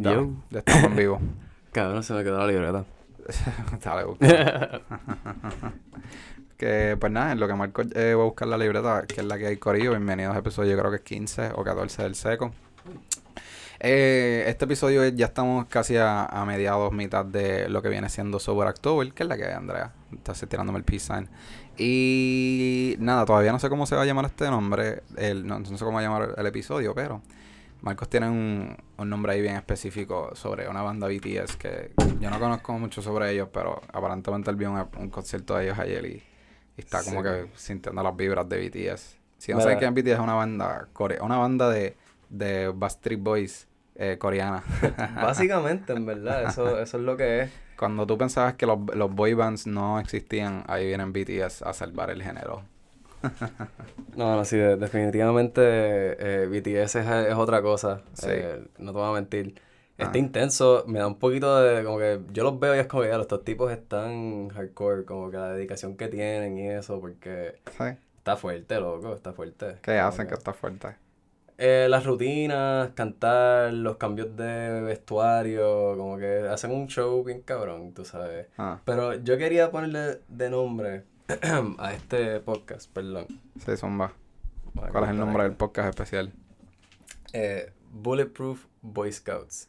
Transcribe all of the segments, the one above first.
Yo. ya estamos en vivo. Cabrón, se me quedó la libreta. Dale, busca. que pues nada, en lo que Marco eh, va a buscar la libreta, que es la que hay Corillo. Bienvenidos a episodio, yo creo que es 15 o 14 del seco. Eh, este episodio ya estamos casi a, a mediados, mitad de lo que viene siendo Sober October, que es la que hay, Andrea. Estás tirándome el peace sign. Y nada, todavía no sé cómo se va a llamar este nombre, el, no, no sé cómo va a llamar el episodio, pero Marcos tiene un, un nombre ahí bien específico sobre una banda BTS que yo no conozco mucho sobre ellos, pero aparentemente él vio un, un concierto de ellos ayer y, y está como que sintiendo las vibras de BTS. Si no Mira. sabes quién BTS, es una banda, core una banda de, de Backstreet Boys eh, coreana. Básicamente, en verdad, eso, eso es lo que es. Cuando tú pensabas que los, los boy bands no existían, ahí vienen BTS a salvar el género. No, no, sí, de- definitivamente eh, BTS es, es otra cosa. Sí. Eh, no te voy a mentir. Está Ah. intenso, me da un poquito de, como que, yo los veo y es como que, ya, estos tipos están hardcore, como que la dedicación que tienen y eso, porque ¿Sí? está fuerte, loco, está fuerte. ¿Qué hacen que está fuerte? Eh, las rutinas, cantar, los cambios de vestuario, como que hacen un show bien cabrón, tú sabes. Ah, Pero yo quería ponerle de nombre a este podcast, perdón. sí, zumba. ¿Cuál es el nombre del podcast especial? Eh, Bulletproof Boy Scouts.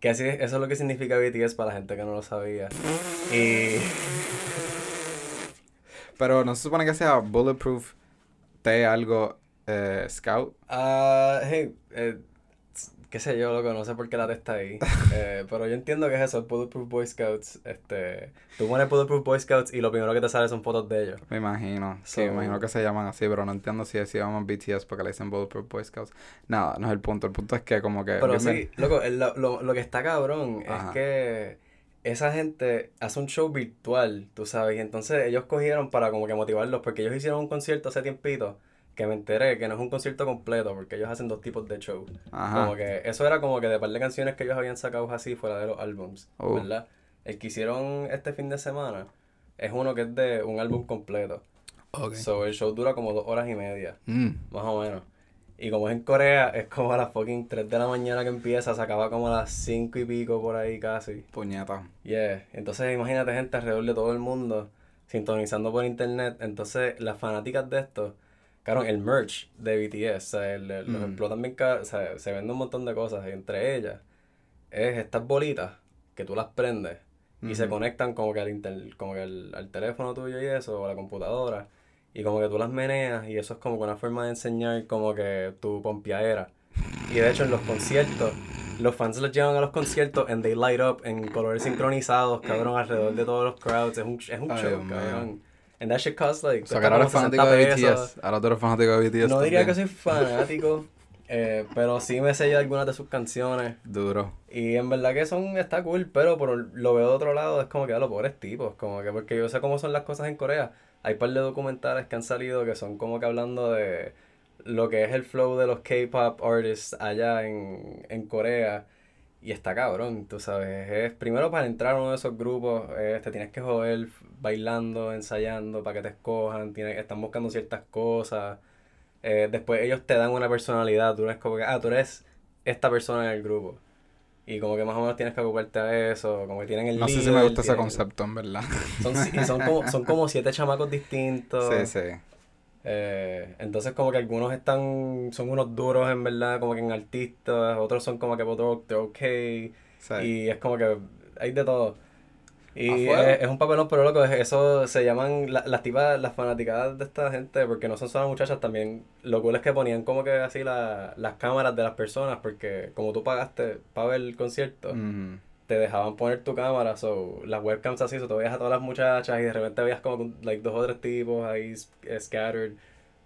Que así, eso es lo que significa BTS para la gente que no lo sabía. Y Pero no se supone que sea Bulletproof T algo eh, Scout. Ah, hey, eh, qué sé yo, loco, no sé por qué la T está ahí. Eh, pero yo entiendo que es eso, Bulletproof Boy Scouts. Este, tú pones Bulletproof Boy Scouts y lo primero que te sale son fotos de ellos. Me imagino. Sí, me imagino que se llaman así, pero no entiendo si se llaman BTS porque le dicen Bulletproof Boy Scouts. Nada, no es el punto. El punto es que como que... Pero sí, loco, el- lo, lo, lo que está cabrón Ajá. es que esa gente hace un show virtual, tú sabes, y entonces ellos cogieron para como que motivarlos, porque ellos hicieron un concierto hace tiempito, que me enteré que no es un concierto completo, porque ellos hacen dos tipos de show. Ajá. Como que eso era como que de par de canciones que ellos habían sacado así fuera de los álbums, Oh. ¿verdad? El que hicieron este fin de semana es uno que es de un álbum completo. Ok. So el show dura como dos horas y media, Mm, más o menos. Y como es en Corea, es como a las fucking 3 de la mañana que empieza, se acaba como a las 5 y pico por ahí casi. puñeta. Yeah. Entonces imagínate gente alrededor de todo el mundo sintonizando por internet. Entonces las fanáticas de esto, claro, el merch de BTS, o sea, el- el- los Mm. explotan bien o sea, se vende un montón de cosas. Y entre ellas es estas bolitas que tú las prendes y se conectan como que al, inter- como que al, al teléfono tuyo y eso, o a la computadora. Y como que tú las meneas y eso es como que una forma de enseñar como que tu pompiadera. Y de hecho en los conciertos, los fans los llevan a los conciertos and they light up en colores sincronizados, cabrón, alrededor de todos los crowds. Es un, es un Ay, show, mío. cabrón. And that shit costs like... O sea, que ahora eres fanático 60 de. BTS. Ahora tú eres fanático de BTS No diría que soy fanático, eh, pero sí me sé algunas de sus canciones. Duro. Y en verdad que son, está cool, pero por lo veo de otro lado, es como que a los pobres tipos, como que porque yo sé cómo son las cosas en Corea. Hay un par de documentales que han salido que son como que hablando de lo que es el flow de los K-pop artists allá en, en Corea. Y está cabrón, tú sabes. Es, primero para entrar a uno de esos grupos, eh, te tienes que joder bailando, ensayando para que te escojan, tienes, están buscando ciertas cosas. Eh, después ellos te dan una personalidad, tú eres como que, ah, tú eres esta persona en el grupo. Y como que más o menos tienes que ocuparte a eso, como que tienen el No sé si líder, me gusta ese concepto, en verdad. Son, y son como, son como siete chamacos distintos. Sí, sí. Eh, entonces como que algunos están, son unos duros en verdad, como que en artistas, otros son como que otros they're okay. sí. Y es como que hay de todo. Y es, es un papelón, pero loco, es- eso se llaman la- las tipas, las fanaticadas de esta gente, porque no son solo muchachas, también lo cool es que ponían como que así la- las cámaras de las personas, porque como tú pagaste para ver el concierto, Ujú. Te dejaban poner tu cámara, so, las webcams así, so, tú veías a todas las muchachas y de repente veías como like, dos o tres tipos ahí eh, scattered.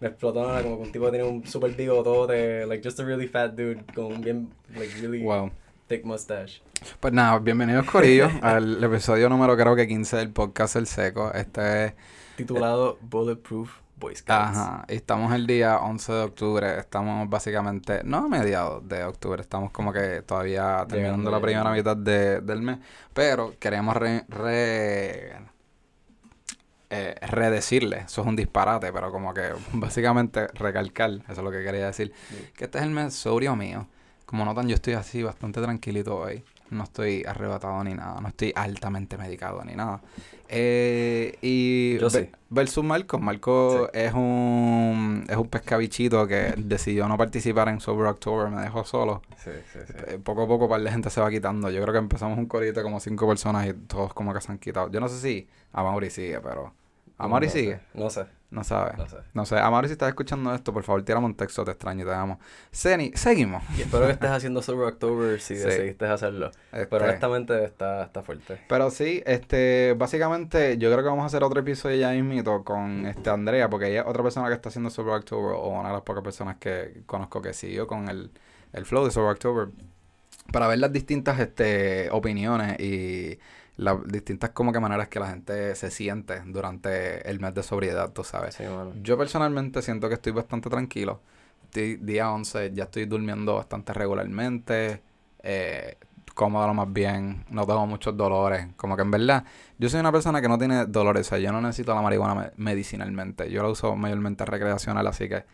Me explotó nada, como que un tipo que tenía un super bigotote, like just a really fat dude con un bien, like really Wow. thick mustache. Pues nada, bienvenidos Corillo al episodio número creo que 15 del podcast El Seco. Este es... Titulado Bulletproof Boy Scouts. Ajá, estamos el día 11 de octubre, estamos básicamente, no a mediados de octubre, estamos como que todavía terminando la primera mitad de- del mes, pero queremos re, re- eh, redecirle, eso es un disparate, pero como que básicamente recalcar, eso es lo que quería decir, Sí. que este es el mes sobrio mío, como notan, yo estoy así bastante tranquilito hoy. No estoy arrebatado ni nada. No estoy altamente medicado ni nada. Eh, y Yo sí. versus Marco. Marco es un es un pescabichito que decidió no participar en Sober October. Me dejó solo. Sí, sí, sí. Eh, Poco a poco par de gente se va quitando. Yo creo que empezamos un corito como cinco personas y todos como que se han quitado. Yo no sé si Amaury sigue, pero... ¿Amaury No sigue? sé, No sé, No sabe. no sé. No sé, Amaury, si estás escuchando esto, por favor, tírame un texto, te extraño, te amo. Seni, seguimos. Y espero que estés haciendo Sober October si Sí. decidiste hacerlo. Este, Pero honestamente está, está fuerte. Pero sí, este, básicamente yo creo que vamos a hacer otro episodio ya mismito con este Andrea, porque ella es otra persona que está haciendo Sober October, o una de las pocas personas que conozco que siguió con el, el flow de Sober October, para ver las distintas este, opiniones y las distintas como que maneras que la gente se siente durante el mes de sobriedad, tú sabes. Sí. Yo personalmente siento que estoy bastante tranquilo. Estoy día 11, ya estoy durmiendo bastante regularmente, eh, cómodo lo más bien, no tengo muchos dolores. Como que en verdad, yo soy una persona que no tiene dolores, o sea, yo no necesito la marihuana me- medicinalmente. Yo la uso mayormente recreacional, así que...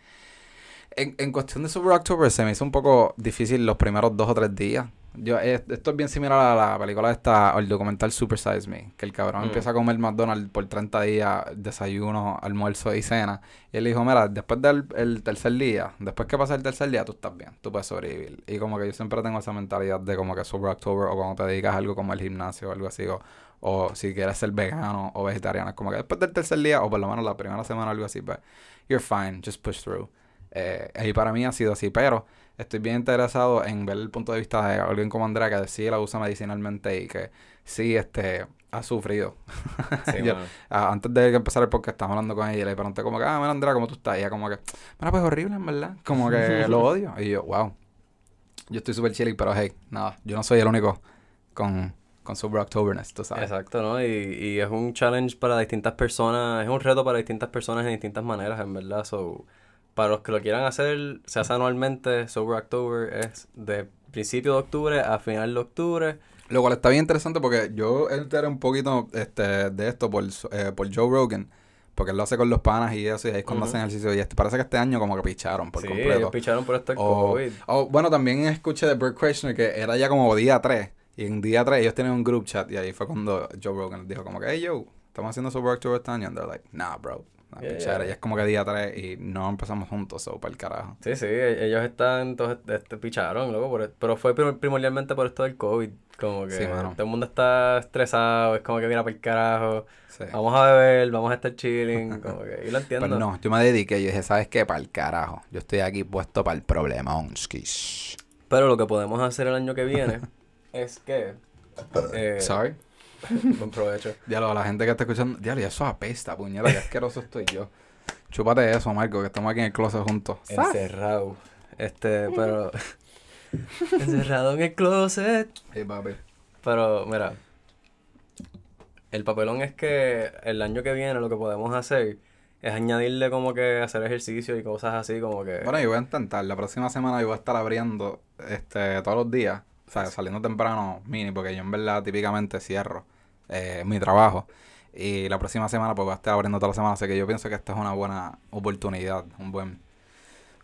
En, en cuestión de Super October se me hizo un poco difícil los primeros dos o tres días. Yo, esto es bien similar a la película esta, el documental Super Size Me, que el cabrón Mm. empieza a comer McDonald's por 30 días, desayuno, almuerzo y cena. Y él dijo, mira, después del el tercer día, después que pasa el tercer día, tú estás bien, tú puedes sobrevivir. Y como que yo siempre tengo esa mentalidad de como que Super October, o cuando te dedicas a algo como el gimnasio o algo así, o, o si quieres ser vegano o vegetariano, es como que después del tercer día, o por lo menos la primera semana o algo así, pues, you're fine, just push through. Eh, y para mí ha sido así, pero estoy bien interesado en ver el punto de vista de alguien como Andrea que sí la usa medicinalmente y que sí este ha sufrido. Sí, Yo-. Ah, antes de que empezara el podcast estaba hablando con ella y le pregunté como que, ah, mira Andrea, ¿cómo tú estás? Y ella como que, mira, pues horrible, en verdad. Como que lo odio. Y yo, wow. Yo estoy súper chilling, pero hey, nada, yo no soy el único con, con Super Octoberness, tú sabes. Exacto, ¿no? Y, y es un challenge para distintas personas, es un reto para distintas personas en distintas maneras, en verdad. So, para los que lo quieran hacer, se hace anualmente, Sober October es de principio de octubre a final de octubre. Lo cual está bien interesante porque yo enteré un poquito este, de esto por, eh, por Joe Rogan. Porque él lo hace con los panas y eso, y ahí es cuando Ujú. hacen ejercicio. Y este, parece que este año como que picharon por sí, completo. ellos picharon por O, COVID. o, bueno, también escuché de Bert Kreischer que era ya como día 3. Y en día 3 ellos tenían un group chat. Y ahí fue cuando Joe Rogan les dijo como que, hey, yo, estamos haciendo Super October este año. And they're like, nah, bro. Nah, Yeah, pichadera". yeah. Y es como que día 3 y no empezamos juntos, so, para el carajo. Sí, sí, e- ellos están, entonces, este, picharon, loco, por, pero fue prim- primordialmente por esto del COVID, como que Sí, todo el mundo está estresado, es como que mira para el carajo, Sí. vamos a beber, vamos a estar chilling, como que, y lo entiendo. Pero no, yo me dediqué. Yo dije, ¿sabes qué? Para el carajo. Yo estoy aquí puesto para el problema, onskis. Pero lo que podemos hacer el año que viene es que... eh, Sorry. Buen provecho. Diablo, la gente que está escuchando. Diablo, y eso apesta, puñeta. Qué asqueroso estoy yo. Chúpate eso, Marco, que estamos aquí en el closet juntos. Encerrado. Este, pero... Encerrado en el closet. Sí, papi. Pero, mira, el papelón es que el año que viene lo que podemos hacer es añadirle como que hacer ejercicio y cosas así como que... Bueno, yo voy a intentar. La próxima semana yo voy a estar abriendo este todos los días. O sea, saliendo temprano, mini, porque yo en verdad típicamente cierro eh, mi trabajo. Y la próxima semana pues voy a estar abriendo toda la semana. Así que yo pienso que esta es una buena oportunidad, un buen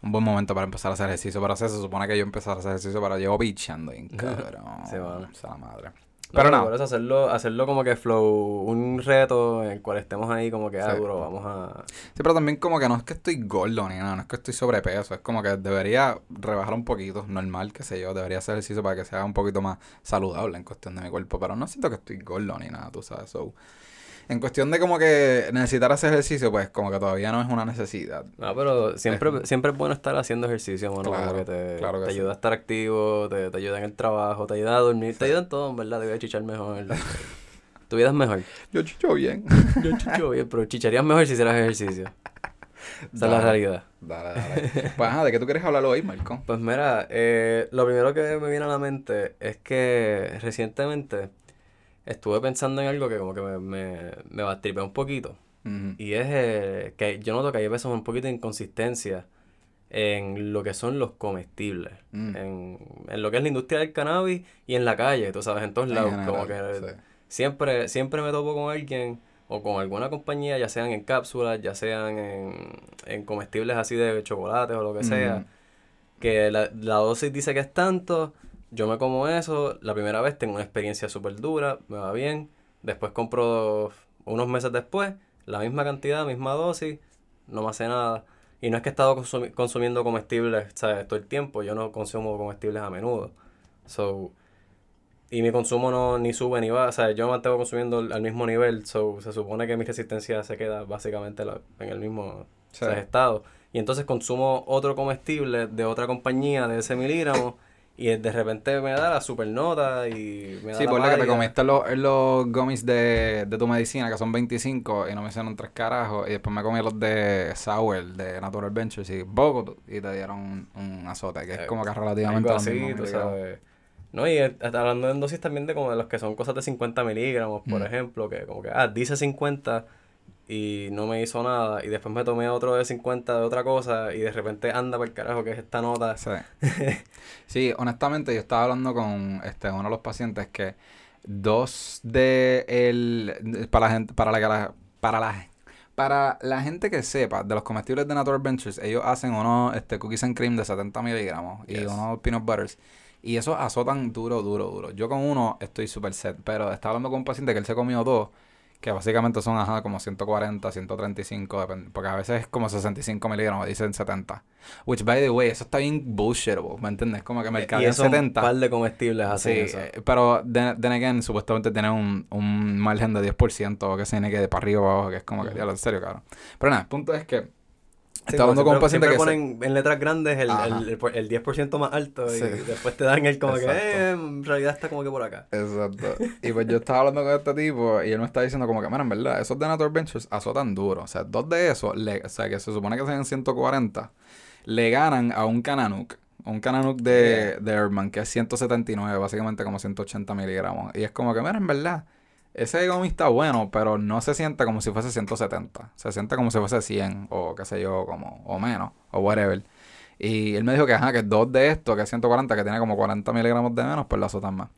un buen momento para empezar a hacer ejercicio. Pero se supone que yo empecé a hacer ejercicio, pero llevo pichando cabrón. Sí, mano. O sea, la madre. No, Pero no. Eso hacerlo, hacerlo como que flow, un reto en el cual estemos ahí como que, ah, Sí. duro, vamos a... Sí, pero también como que no es que estoy gordo ni nada, no es que estoy sobrepeso, es como que debería rebajar un poquito, normal, qué sé yo, debería hacer ejercicio para que sea un poquito más saludable en cuestión de mi cuerpo, pero no siento que estoy gordo ni nada, tú sabes, so, en cuestión de como que necesitar hacer ejercicio, pues como que todavía no es una necesidad. No, pero siempre, siempre es bueno estar haciendo ejercicio, mano, como Claro, que te, claro que te sí. ayuda a estar activo, te, te ayuda en el trabajo, te ayuda a dormir, te ayuda en todo, en verdad, te ayuda a chichar mejor. tu vida es mejor. Yo chicho bien. Yo chicho bien, pero chicharías mejor si hicieras ejercicio. Esa es la realidad. Dale, dale. Pues ajá, ¿de qué tú quieres hablar hoy, Marco? Pues mira, eh, lo primero que me viene a la mente es que recientemente estuve pensando en algo que como que me, me, me un poquito. Y es eh, que yo noto que hay veces un poquito de inconsistencia en lo que son los comestibles. Mm. En, en lo que es la industria del cannabis y en la calle, tú sabes, en todos En lados. general, como que sí. siempre, siempre me topo con alguien o con alguna compañía, ya sean en cápsulas, ya sean en, en comestibles así de chocolates o lo que sea. Que la, la dosis dice que es tanto, yo me como eso, la primera vez tengo una experiencia súper dura, me va bien, después compro unos meses después, la misma cantidad, misma dosis, no me hace nada. Y no es que he estado consumiendo comestibles ¿sabes? todo el tiempo, yo no consumo comestibles a menudo. So, y mi consumo no ni sube ni baja, o sea, yo me mantengo consumiendo al mismo nivel, so, se supone que mi resistencia se queda básicamente en el mismo estado. Y entonces consumo otro comestible de otra compañía de ese miligramo y de repente me da la super nota y me da Sí, por la que te comiste los, los gummies de, de tu medicina, que son 25, y no me hicieron tres carajos. Y después me comí los de Sour, de Natural Ventures, y poco, y te dieron un, azote, que es eh, como que relativamente así, tú sabes. No, y hablando en dosis también de como de los que son cosas de 50 miligramos, por mm. ejemplo, que como que, ah, dice 50 y no me hizo nada. Y después me tomé otro de 50 de otra cosa y de repente anda por el carajo que es esta nota. Sí. sí, honestamente yo estaba hablando con este uno de los pacientes que dos de el para la gente para la para la para la gente que sepa de los comestibles de Natural Ventures, ellos hacen unos este, cookies and cream de 70 miligramos y unos peanut butters. Y eso azotan duro, duro, duro. Yo con uno estoy súper set, pero estaba hablando con un paciente que él se comió dos que básicamente son ajá, como 140, 135, porque a veces es como 65 miligramos, dicen 70. Which, by the way, eso está bien bullshitable, ¿me entiendes? Como que mercado en 70. un par de comestibles así. Sí, eh, pero, then, again, supuestamente tiene un, un margen de 10%, o que se tiene que de para arriba o abajo, que es como que, ya, en serio, claro. Pero nada, el punto es que Está hablando con un paciente que ponen en letras grandes el, el, el, 10% más alto y después te dan el como que eh, en realidad está como que por acá. Exacto. y pues yo estaba hablando con este tipo y él me está diciendo como que, mira, en verdad, esos de Natural Ventures azotan duro. O sea, dos de esos, o sea, que se supone que sean 140, le ganan a un Cananuk. Un Cananuk de, de Herman, que es 179, básicamente como 180 miligramos. Y es como que, mira, en verdad ese gomi está bueno, pero no se siente como si fuese 170. Se siente como si fuese 100 o qué sé yo, como o menos, o whatever. Y él me dijo que, ajá, que dos de estos, que es 140, que tiene como 40 miligramos de menos, pues lo azotan más.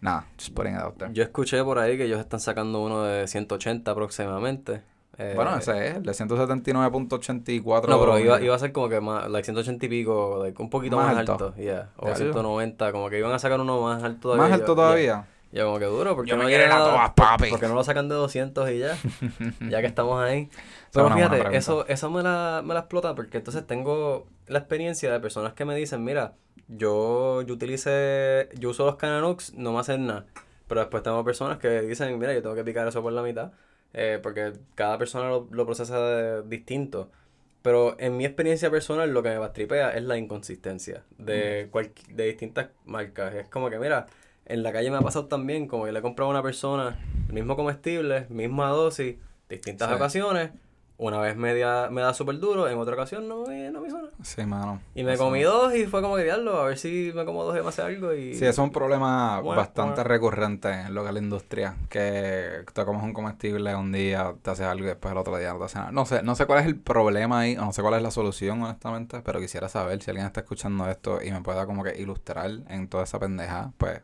Nada, just putting it out there. Yo escuché por ahí que ellos están sacando uno de 180 aproximadamente. Eh, bueno, ese es, el de 179.84. No, pero iba, iba a ser como que más, like 180 y pico, like, un poquito más, alto. Yeah, o 190, como que iban a sacar uno más alto todavía. ¿Más alto todavía? Yo como que duro, porque no quieren a todas, papi. Porque no lo sacan de 200 y ya, ya que estamos ahí. Pero fíjate, eso, eso me la, me la explota porque entonces tengo la experiencia de personas que me dicen, mira, yo, yo utilicé, yo uso los Cananux, no me hacen nada. Pero después tengo personas que dicen, mira, yo tengo que picar eso por la mitad, eh, porque cada persona lo, lo procesa distinto. Pero en mi experiencia personal lo que me bastripea es la inconsistencia de, mm. de distintas marcas. Es como que, mira, en la calle me ha pasado también, como que le he comprado a una persona el mismo comestible, misma dosis, distintas ocasiones. Una vez media, me da súper duro, en otra ocasión no, no me hizo nada. Sí, mano. Y me comí dos y fue como que diablo, a ver si me como dos y me hace algo. Y... Sí, eso es un problema bastante recurrente en lo que es la industria. Que te comes un comestible un día, te haces algo y después el otro día no te hace nada. No sé, no sé cuál es el problema ahí, no sé cuál es la solución, honestamente, pero quisiera saber si alguien está escuchando esto y me pueda como que ilustrar en toda esa pendeja, pues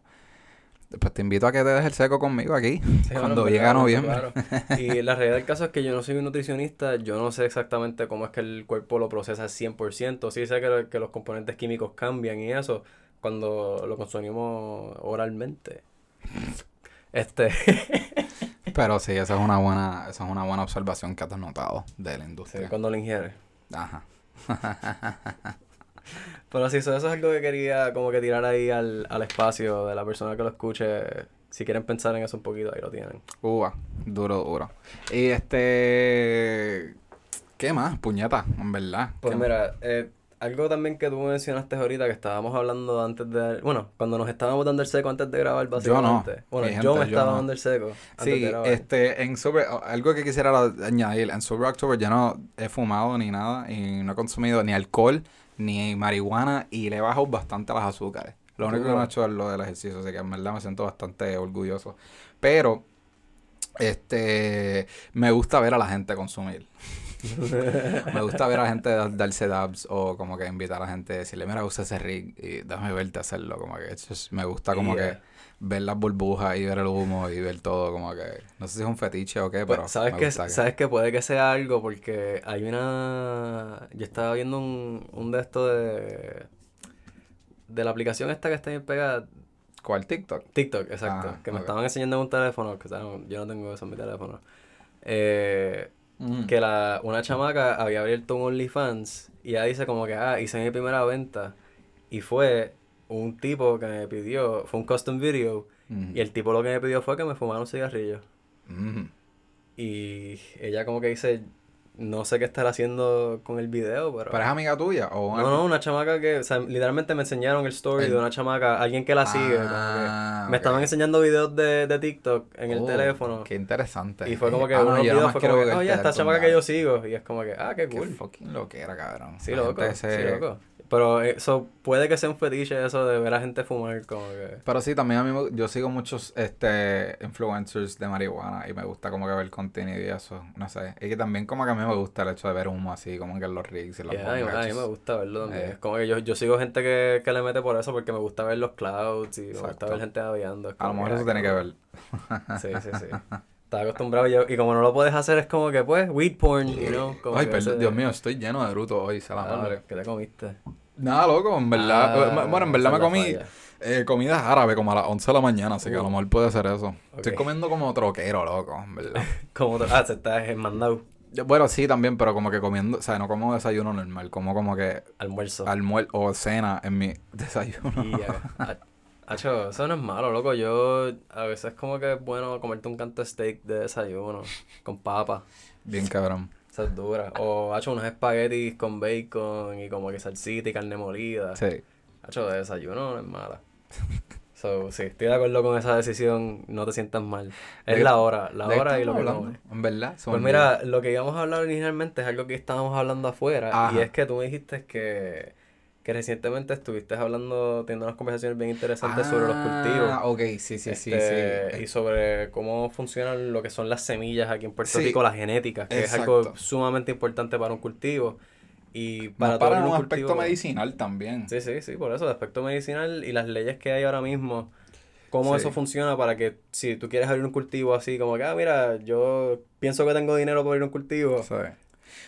pues te invito a que te des el seco conmigo aquí, cuando bueno, llegue a noviembre. Y la realidad del caso es que yo no soy un nutricionista, yo no sé exactamente cómo es que el cuerpo lo procesa al 100%. Sí sé que, que los componentes químicos cambian y eso cuando lo consumimos oralmente. Este. Pero sí, esa es una buena, esa es una buena observación que has notado de la industria. Sí, cuando lo ingieres. Ajá. Pero sí, eso, es algo que quería como que tirar ahí al, al espacio de la persona que lo escuche. Si quieren pensar en eso un poquito, ahí lo tienen. Uva, duro, duro. Y este... ¿Qué más? Puñeta, en verdad. Pues mira, eh, algo también que tú mencionaste ahorita que estábamos hablando antes de. Bueno, cuando nos estábamos dando el seco antes de grabar, básicamente. Yo no. Bueno, yo me estaba dando el seco. Antes sí, de grabar. este, en Super. Algo que quisiera añadir. En Super October ya no he fumado ni nada y no he consumido ni alcohol ni marihuana y le he bajado bastante las azúcares. Lo único que no he hecho es lo del ejercicio, así que en verdad me siento bastante orgulloso. Pero, este, me gusta ver a la gente consumir. me gusta ver a la gente darse dabs o como que invitar a la gente a decirle, mira, usa ese rig y déjame verte hacerlo. Como que me gusta como que ver las burbujas y ver el humo y ver todo como que no sé si es un fetiche o qué pues, pero sabes que, sabes que puede que sea algo porque hay una yo estaba viendo un, un de estos de de la aplicación esta que está bien pegada. ¿Cuál? TikTok. TikTok, exacto. Ah, que me estaban enseñando en un teléfono, que o sea, no- yo no tengo eso en mi teléfono. Eh, Mm. que la, una chamaca había abierto un OnlyFans y ella dice como que, ah, hice mi primera venta y fue un tipo que me pidió, fue un custom video y el tipo lo que me pidió fue que me fumara un cigarrillo. Y ella como que dice, no sé qué estar haciendo con el video, pero... ¿Pero es amiga tuya? O No, no, una chamaca que, o sea, literalmente me enseñaron el story El- de una chamaca, alguien que la sigue, como Ah, que me estaban enseñando videos de, de TikTok en el Oh, teléfono. Qué interesante. Y fue como que Ah, uno no, de los yo videos fue como que, oh, ya, esta chamaca que yo sigo. Y es como que, ah, qué Qué cool. fucking loquera, cabrón. Sí, La loco, se- sí, loco. Pero eso puede que sea un fetiche eso de ver a gente fumar como que... Pero sí, también a mí yo sigo muchos este influencers de marihuana y me gusta como que ver contenido y eso, no sé. Y que también como que a mí me gusta el hecho de ver humo así, como que en los rigs y los Yeah, a, mí, me gusta verlo también. Eh. Como que yo, yo sigo gente que, que le mete por eso porque me gusta ver los clouds y me gusta Exacto. ver gente babeando. Es A lo mejor eso tiene que ver. Sí, sí, sí. Estaba acostumbrado yo, y como no lo puedes hacer es como que pues, weed porn, you know. Como Ay, perdón, ese- Dios mío, estoy lleno de bruto hoy, se la Ah, madre. ¿Qué te comiste? Nada, loco, en verdad. Ah, bueno, en verdad me comí eh, comida árabe como a las 11 de la mañana, así que a lo Uh. mejor puede ser eso. Estoy comiendo como troquero, loco, en verdad. Como ah, se está mandado Bueno, sí, también, pero como que comiendo, o sea, no como desayuno normal, como como que almuerzo. almuerzo o cena en mi desayuno. Ya. Ah, Acho, eso no es malo, loco. Yo a veces como que es bueno comerte un canto de steak de desayuno con papa. Bien cabrón. Esa es dura. O hacho unos espaguetis con bacon y como que salsita y carne molida. Sí. Hacho, de desayuno no es mala. So, sí, estoy de acuerdo con esa decisión. No te sientas mal. Es ¿De- la hora, la ¿De qué hora y lo que hablando? En verdad. Pues mira, lo que íbamos a hablar originalmente es algo que estábamos hablando afuera. Ajá. Y es que tú me dijiste que, que recientemente estuviste hablando, teniendo unas conversaciones bien interesantes sobre los cultivos. Ah, ok, sí, sí, sí, este, sí. Y sobre cómo funcionan lo que son las semillas aquí en Puerto Sí. Rico, la genética, que es algo sumamente importante para un cultivo. Y Para, para para todo un aspecto medicinal también. Sí, sí, sí, por eso, el aspecto medicinal y las leyes que hay ahora mismo, cómo Sí. eso funciona para que si tú quieres abrir un cultivo así, como que, ah, mira, yo pienso que tengo dinero para abrir un cultivo. Sí.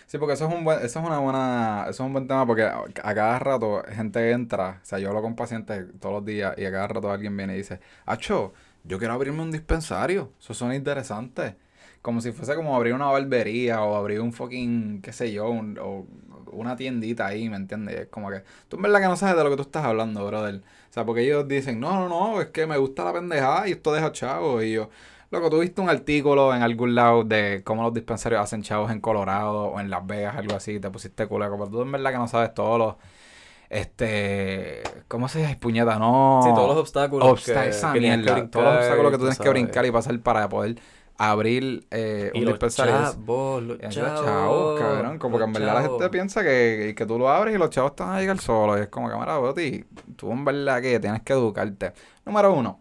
Sí, porque eso es un buen, eso es una buena, eso es un buen tema porque a, a cada rato gente entra, o sea, yo hablo con pacientes todos los días y a cada rato alguien viene y dice, Acho, yo quiero abrirme un dispensario, eso suena interesante. Como si fuese como abrir una barbería o abrir un fucking, qué sé yo, un- o una tiendita ahí, ¿me entiendes? Es como que, tú en verdad que no sabes de lo que tú estás hablando, brother. O sea, porque ellos dicen, no, no, no, es que me gusta la pendejada y esto deja chavos. Y yo, Loco, tú viste un artículo en algún lado de cómo los dispensarios hacen chavos en Colorado o en Las Vegas, algo así, y te pusiste culo, pero tú en verdad que no sabes todos los, este, ¿cómo se dice? Puñeta, no. Sí, todos los obstáculos que, esa que tienes que mierda, todos los brincar, obstáculos que tú tienes que brincar y pasar para poder abrir eh, Y un los dispensario. chavos, los Y chavos, chavos, cabrón. Como que en verdad la gente chavos. piensa que, que tú lo abres y los chavos van a llegar solos. Y es como mira, Boti, tú en verdad que tienes que educarte. Número uno.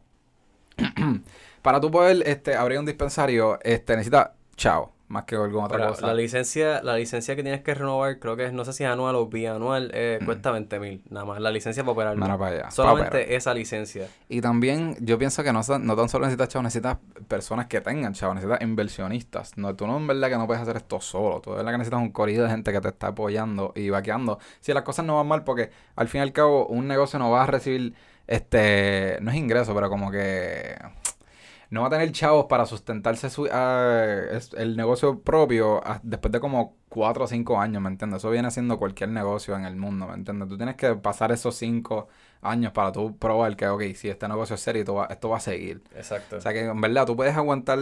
para tú poder este, abrir un dispensario, este, necesitas chavo, más que alguna otra cosa. la licencia, la licencia que tienes que renovar, creo que es, no sé si es anual o bianual, eh, Mm. cuesta 20 mil, nada más, la licencia para operar. Para allá. Solamente esa licencia. Y también yo pienso que no, no tan solo necesitas chavos, necesitas personas que tengan chavos, necesitas inversionistas. No, tú no en verdad que no puedes hacer esto solo. Tú en verdad que necesitas un corrido de gente que te está apoyando y vaqueando. Si las cosas no van mal, porque al fin y al cabo un negocio no va a recibir, este, no es ingreso, pero como que no va a tener chavos para sustentarse su, es- el negocio propio después de como cuatro o cinco años, ¿me entiendes? Eso viene siendo cualquier negocio en el mundo, ¿me entiendes? Tú tienes que pasar esos cinco años para tú probar que, ok, si este negocio es serio, esto va, esto va a seguir. Exacto. O sea que en verdad tú puedes aguantar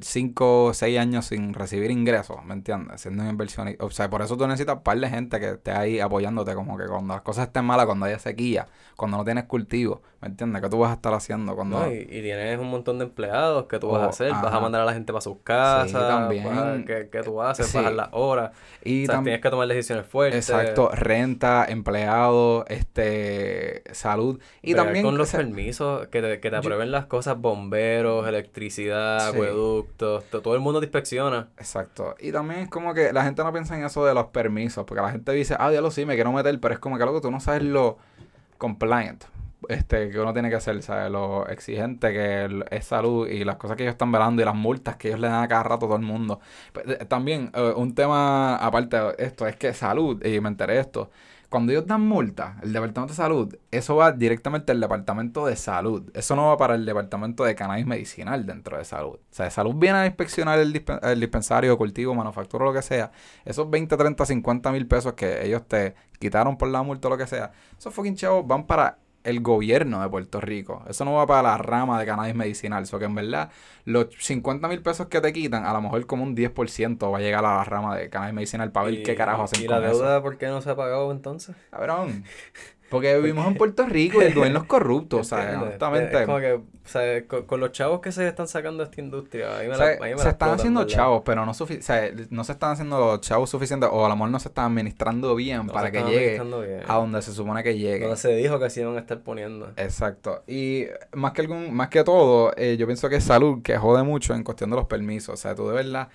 cinco o seis años sin recibir ingresos, ¿me entiendes? Siendo un inversionista. O sea, por eso tú necesitas un par de gente que esté ahí apoyándote, como que cuando las cosas estén malas, cuando haya sequía, cuando no tienes cultivo, ¿me entiendes? ¿Qué tú vas a estar haciendo cuando... No, y, y tienes un montón de empleados que tú vas a Oh, hacer, vas a mandar a la gente para sus casas, también. vas a- ¿qué, qué tú haces? Sí. Bajar las horas, Y o sea, tienes que tomar decisiones fuertes. Exacto, renta, empleado, este, salud y también con los permisos, que te, que te yo- aprueben las cosas, bomberos, electricidad, Sí. acueductos, to- todo el mundo te inspecciona. Exacto. Y también es como que la gente no piensa en eso de los permisos, porque la gente dice, ah, diablo, sí, me quiero meter, pero es como que loco, tú no sabes lo compliant este, que uno tiene que hacer, ¿sabes? Lo exigente que es salud y las cosas que ellos están velando y las multas que ellos le dan a cada rato a todo el mundo. Pues, También, eh, un tema aparte de esto, es que salud, y me enteré de esto, cuando ellos dan multa, el departamento de salud, eso va directamente al departamento de salud. Eso no va para el departamento de cannabis medicinal dentro de salud. O sea, de salud viene a inspeccionar el, el dispensario, cultivo, manufactura, lo que sea. Esos 20, 30, 50 mil pesos que ellos te quitaron por la multa o lo que sea, esos fucking chavos van para el gobierno de Puerto Rico. Eso no va para la rama de cannabis medicinal. Eso que en verdad, los 50 mil pesos que te quitan, a lo mejor como un 10% va a llegar a la rama de cannabis medicinal para ver qué carajo hacen ¿Y la deuda por qué no se ha pagado entonces? Cabrón. Porque vivimos en Puerto Rico y el gobierno es corrupto, o sea, honestamente. Es como que, o sea, con, los chavos que se están sacando de esta industria, ahí me la, se están haciendo chavos, pero no, o sea, no se están haciendo chavos suficientes, o a lo mejor no se están administrando bien para que llegue a donde se supone que llegue. Donde se dijo que se iban a estar poniendo. Exacto. Y más que algún, más que todo, eh, yo pienso que es salud, que jode mucho en cuestión de los permisos. O sea, tú de verdad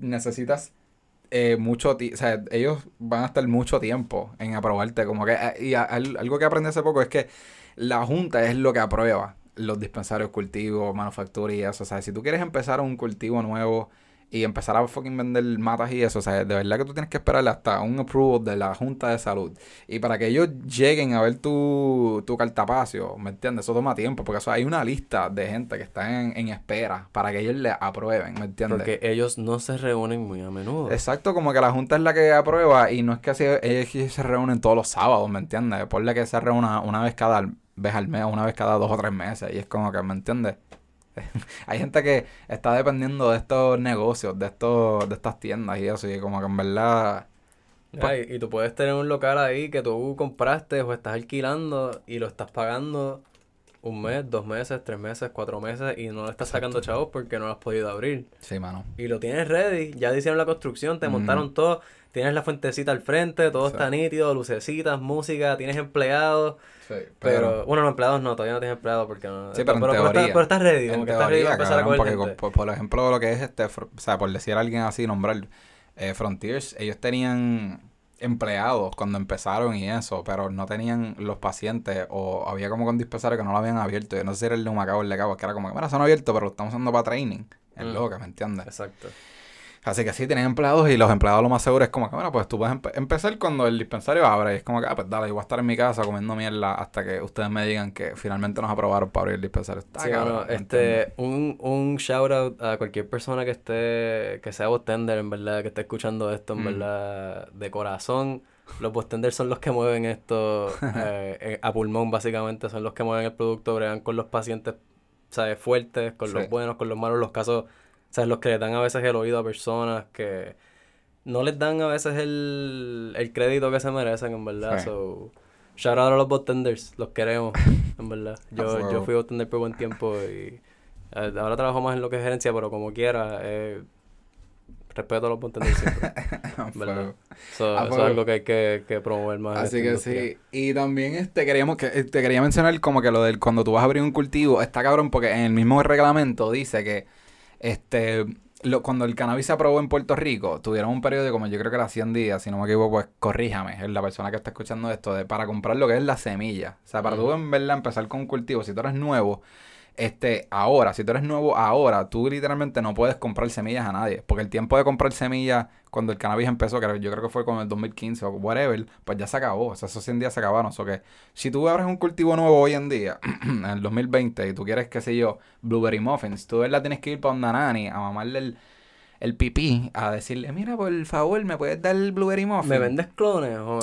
necesitas eh, mucho o sea, ellos van a estar mucho tiempo en aprobarte. Como que, eh, y algo que aprendí hace poco es que la Junta es lo que aprueba los dispensarios, cultivos, manufactura y eso. O sea, si tú quieres empezar un cultivo nuevo y empezar a fucking vender matas y eso. O sea, de verdad que tú tienes que esperar hasta un approval de la Junta de Salud. Y para que ellos lleguen a ver tu, tu cartapacio, ¿me entiendes? Eso toma tiempo, porque eso hay una lista de gente que está en, en espera para que ellos le aprueben, ¿me entiendes? Porque ellos no se reúnen muy a menudo. Exacto, como que la Junta es la que aprueba y no es que así, ellos se reúnen todos los sábados, ¿me entiendes? Por la que se reúna una vez cada vez al mes, una vez cada dos o tres meses. Y es como que, ¿me entiendes? hay gente que está dependiendo de estos negocios, de estos, de estas tiendas y eso, y como que en verdad. Pues y tú puedes tener un local ahí que tú compraste o estás alquilando y lo estás pagando un mes, dos meses, tres meses, cuatro meses y no le estás sacando chavos porque no lo has podido abrir. Sí, mano. Y lo tienes ready, ya hicieron la construcción, te montaron todo, tienes la fuentecita al frente, todo está nítido, lucecitas, música, tienes empleados. Sí, pero, bueno, no empleados no, todavía no tienes empleados porque no. Sí, pero, pero, pero, estás, ready, como que estás ready para empezar a porque, Por, por, ejemplo, lo que es este, o sea, por decir a alguien así, nombrar eh, Frontiers, ellos tenían empleados cuando empezaron y eso, pero no tenían los pacientes o había como con dispensarios que no lo habían abierto. Yo no sé si era el de Humacao o el de Cabo, que era como que, mira, son abiertos, pero lo estamos usando para training. Es mm. loca, ¿me entiendes? Exacto. Así que sí, tienen empleados y los empleados lo más seguro es como que, bueno, pues tú puedes empezar cuando el dispensario abre. Y es como que, ah, pues dale, yo voy a estar en mi casa comiendo mierda hasta que ustedes me digan que finalmente nos aprobaron para abrir el dispensario. sí, bueno, este, un, un shout out a cualquier persona que esté, que sea bostender, en verdad, que esté escuchando esto, en mm. verdad, de corazón. Los bostenders son los que mueven esto eh, eh, a pulmón, básicamente, son los que mueven el producto, bregan con los pacientes, ¿sabes? Fuertes, con los buenos, con los malos, los casos o sea, los que le dan a veces el oído a personas que no les dan a veces el, el crédito que se merecen, en verdad. So, shout out a los botenders, los queremos, en verdad. Yo, yo fui botender por buen tiempo y eh, ahora trabajo más en lo que es gerencia, pero como quiera, eh, respeto a los botenders siempre. ¿verdad? eso es algo que hay que, que promover más. Así que sí. Y también este queríamos que te quería mencionar como que lo del cuando tú vas a abrir un cultivo, está cabrón porque en el mismo reglamento dice que este, lo, cuando el cannabis se aprobó en Puerto Rico, tuvieron un periodo de como yo creo que era 100 días, si no me equivoco, pues corríjame, es la persona que está escuchando esto, de para comprar lo que es la semilla. O sea, para tú en verdad empezar con un cultivo, si tú eres nuevo, este, ahora, si tú eres nuevo ahora, tú literalmente no puedes comprar semillas a nadie. Porque el tiempo de comprar semillas cuando el cannabis empezó, que yo creo que fue con el 2015 o whatever, pues ya se acabó. O sea, esos 100 días se acabaron. O sea que si tú abres un cultivo nuevo hoy en día, en el 2020, y tú quieres, qué sé yo, blueberry muffins, tú verdad tienes que ir para un nanani a mamarle el el pipí a decirle, mira, por favor, ¿me puedes dar el blueberry muffin? ¿Me vendes clones o,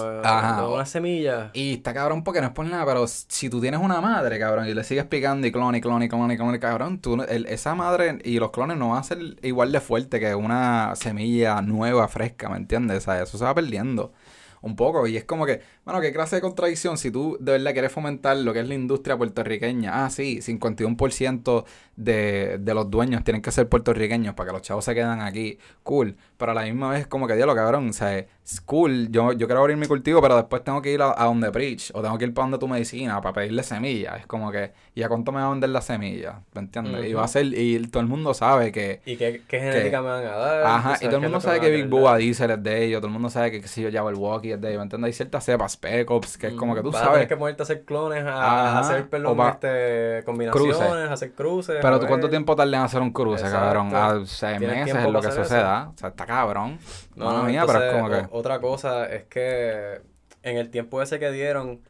una semilla? Y está cabrón porque no es por nada, pero si tú tienes una madre, cabrón, y le sigues picando y clon y clon y clon y clon, cabrón, tú, esa madre y los clones no van a ser igual de fuerte que una semilla nueva, fresca, ¿me entiendes? O sea, eso se va perdiendo un poco. Y es como que, bueno, qué clase de contradicción si tú de verdad quieres fomentar lo que es la industria puertorriqueña. Ah, sí, 51% de, de los dueños tienen que ser puertorriqueños para que los chavos se quedan aquí. Cool. Pero a la misma vez, como que, diablo, cabrón, o sea, es cool. Yo, yo quiero abrir mi cultivo, pero después tengo que ir a, donde preach o tengo que ir para donde tu medicina para pedirle semillas. Es como que, ¿y a cuánto me va a vender la semilla? ¿Me entiendes? Y va a ser, y todo el mundo sabe que. ¿Y qué, qué genética me van a dar? Ajá, y todo el mundo sabe que Big Bua Diesel es de ellos, todo el mundo sabe que, si yo, llamo el Walkie es de ellos, ¿me entiendes? Hay ciertas cepas, Spec que es como que tú sabes. Tienes que moverte a hacer clones, a, hacer perdón, este, combinaciones, a hacer cruces. Pero tú, ¿cuánto tiempo tardas en hacer un cruce, cabrón? A seis meses es lo que suceda. O sea, está cabrón. No, no, mía, pero es como que. Otra cosa es que en el tiempo ese que dieron,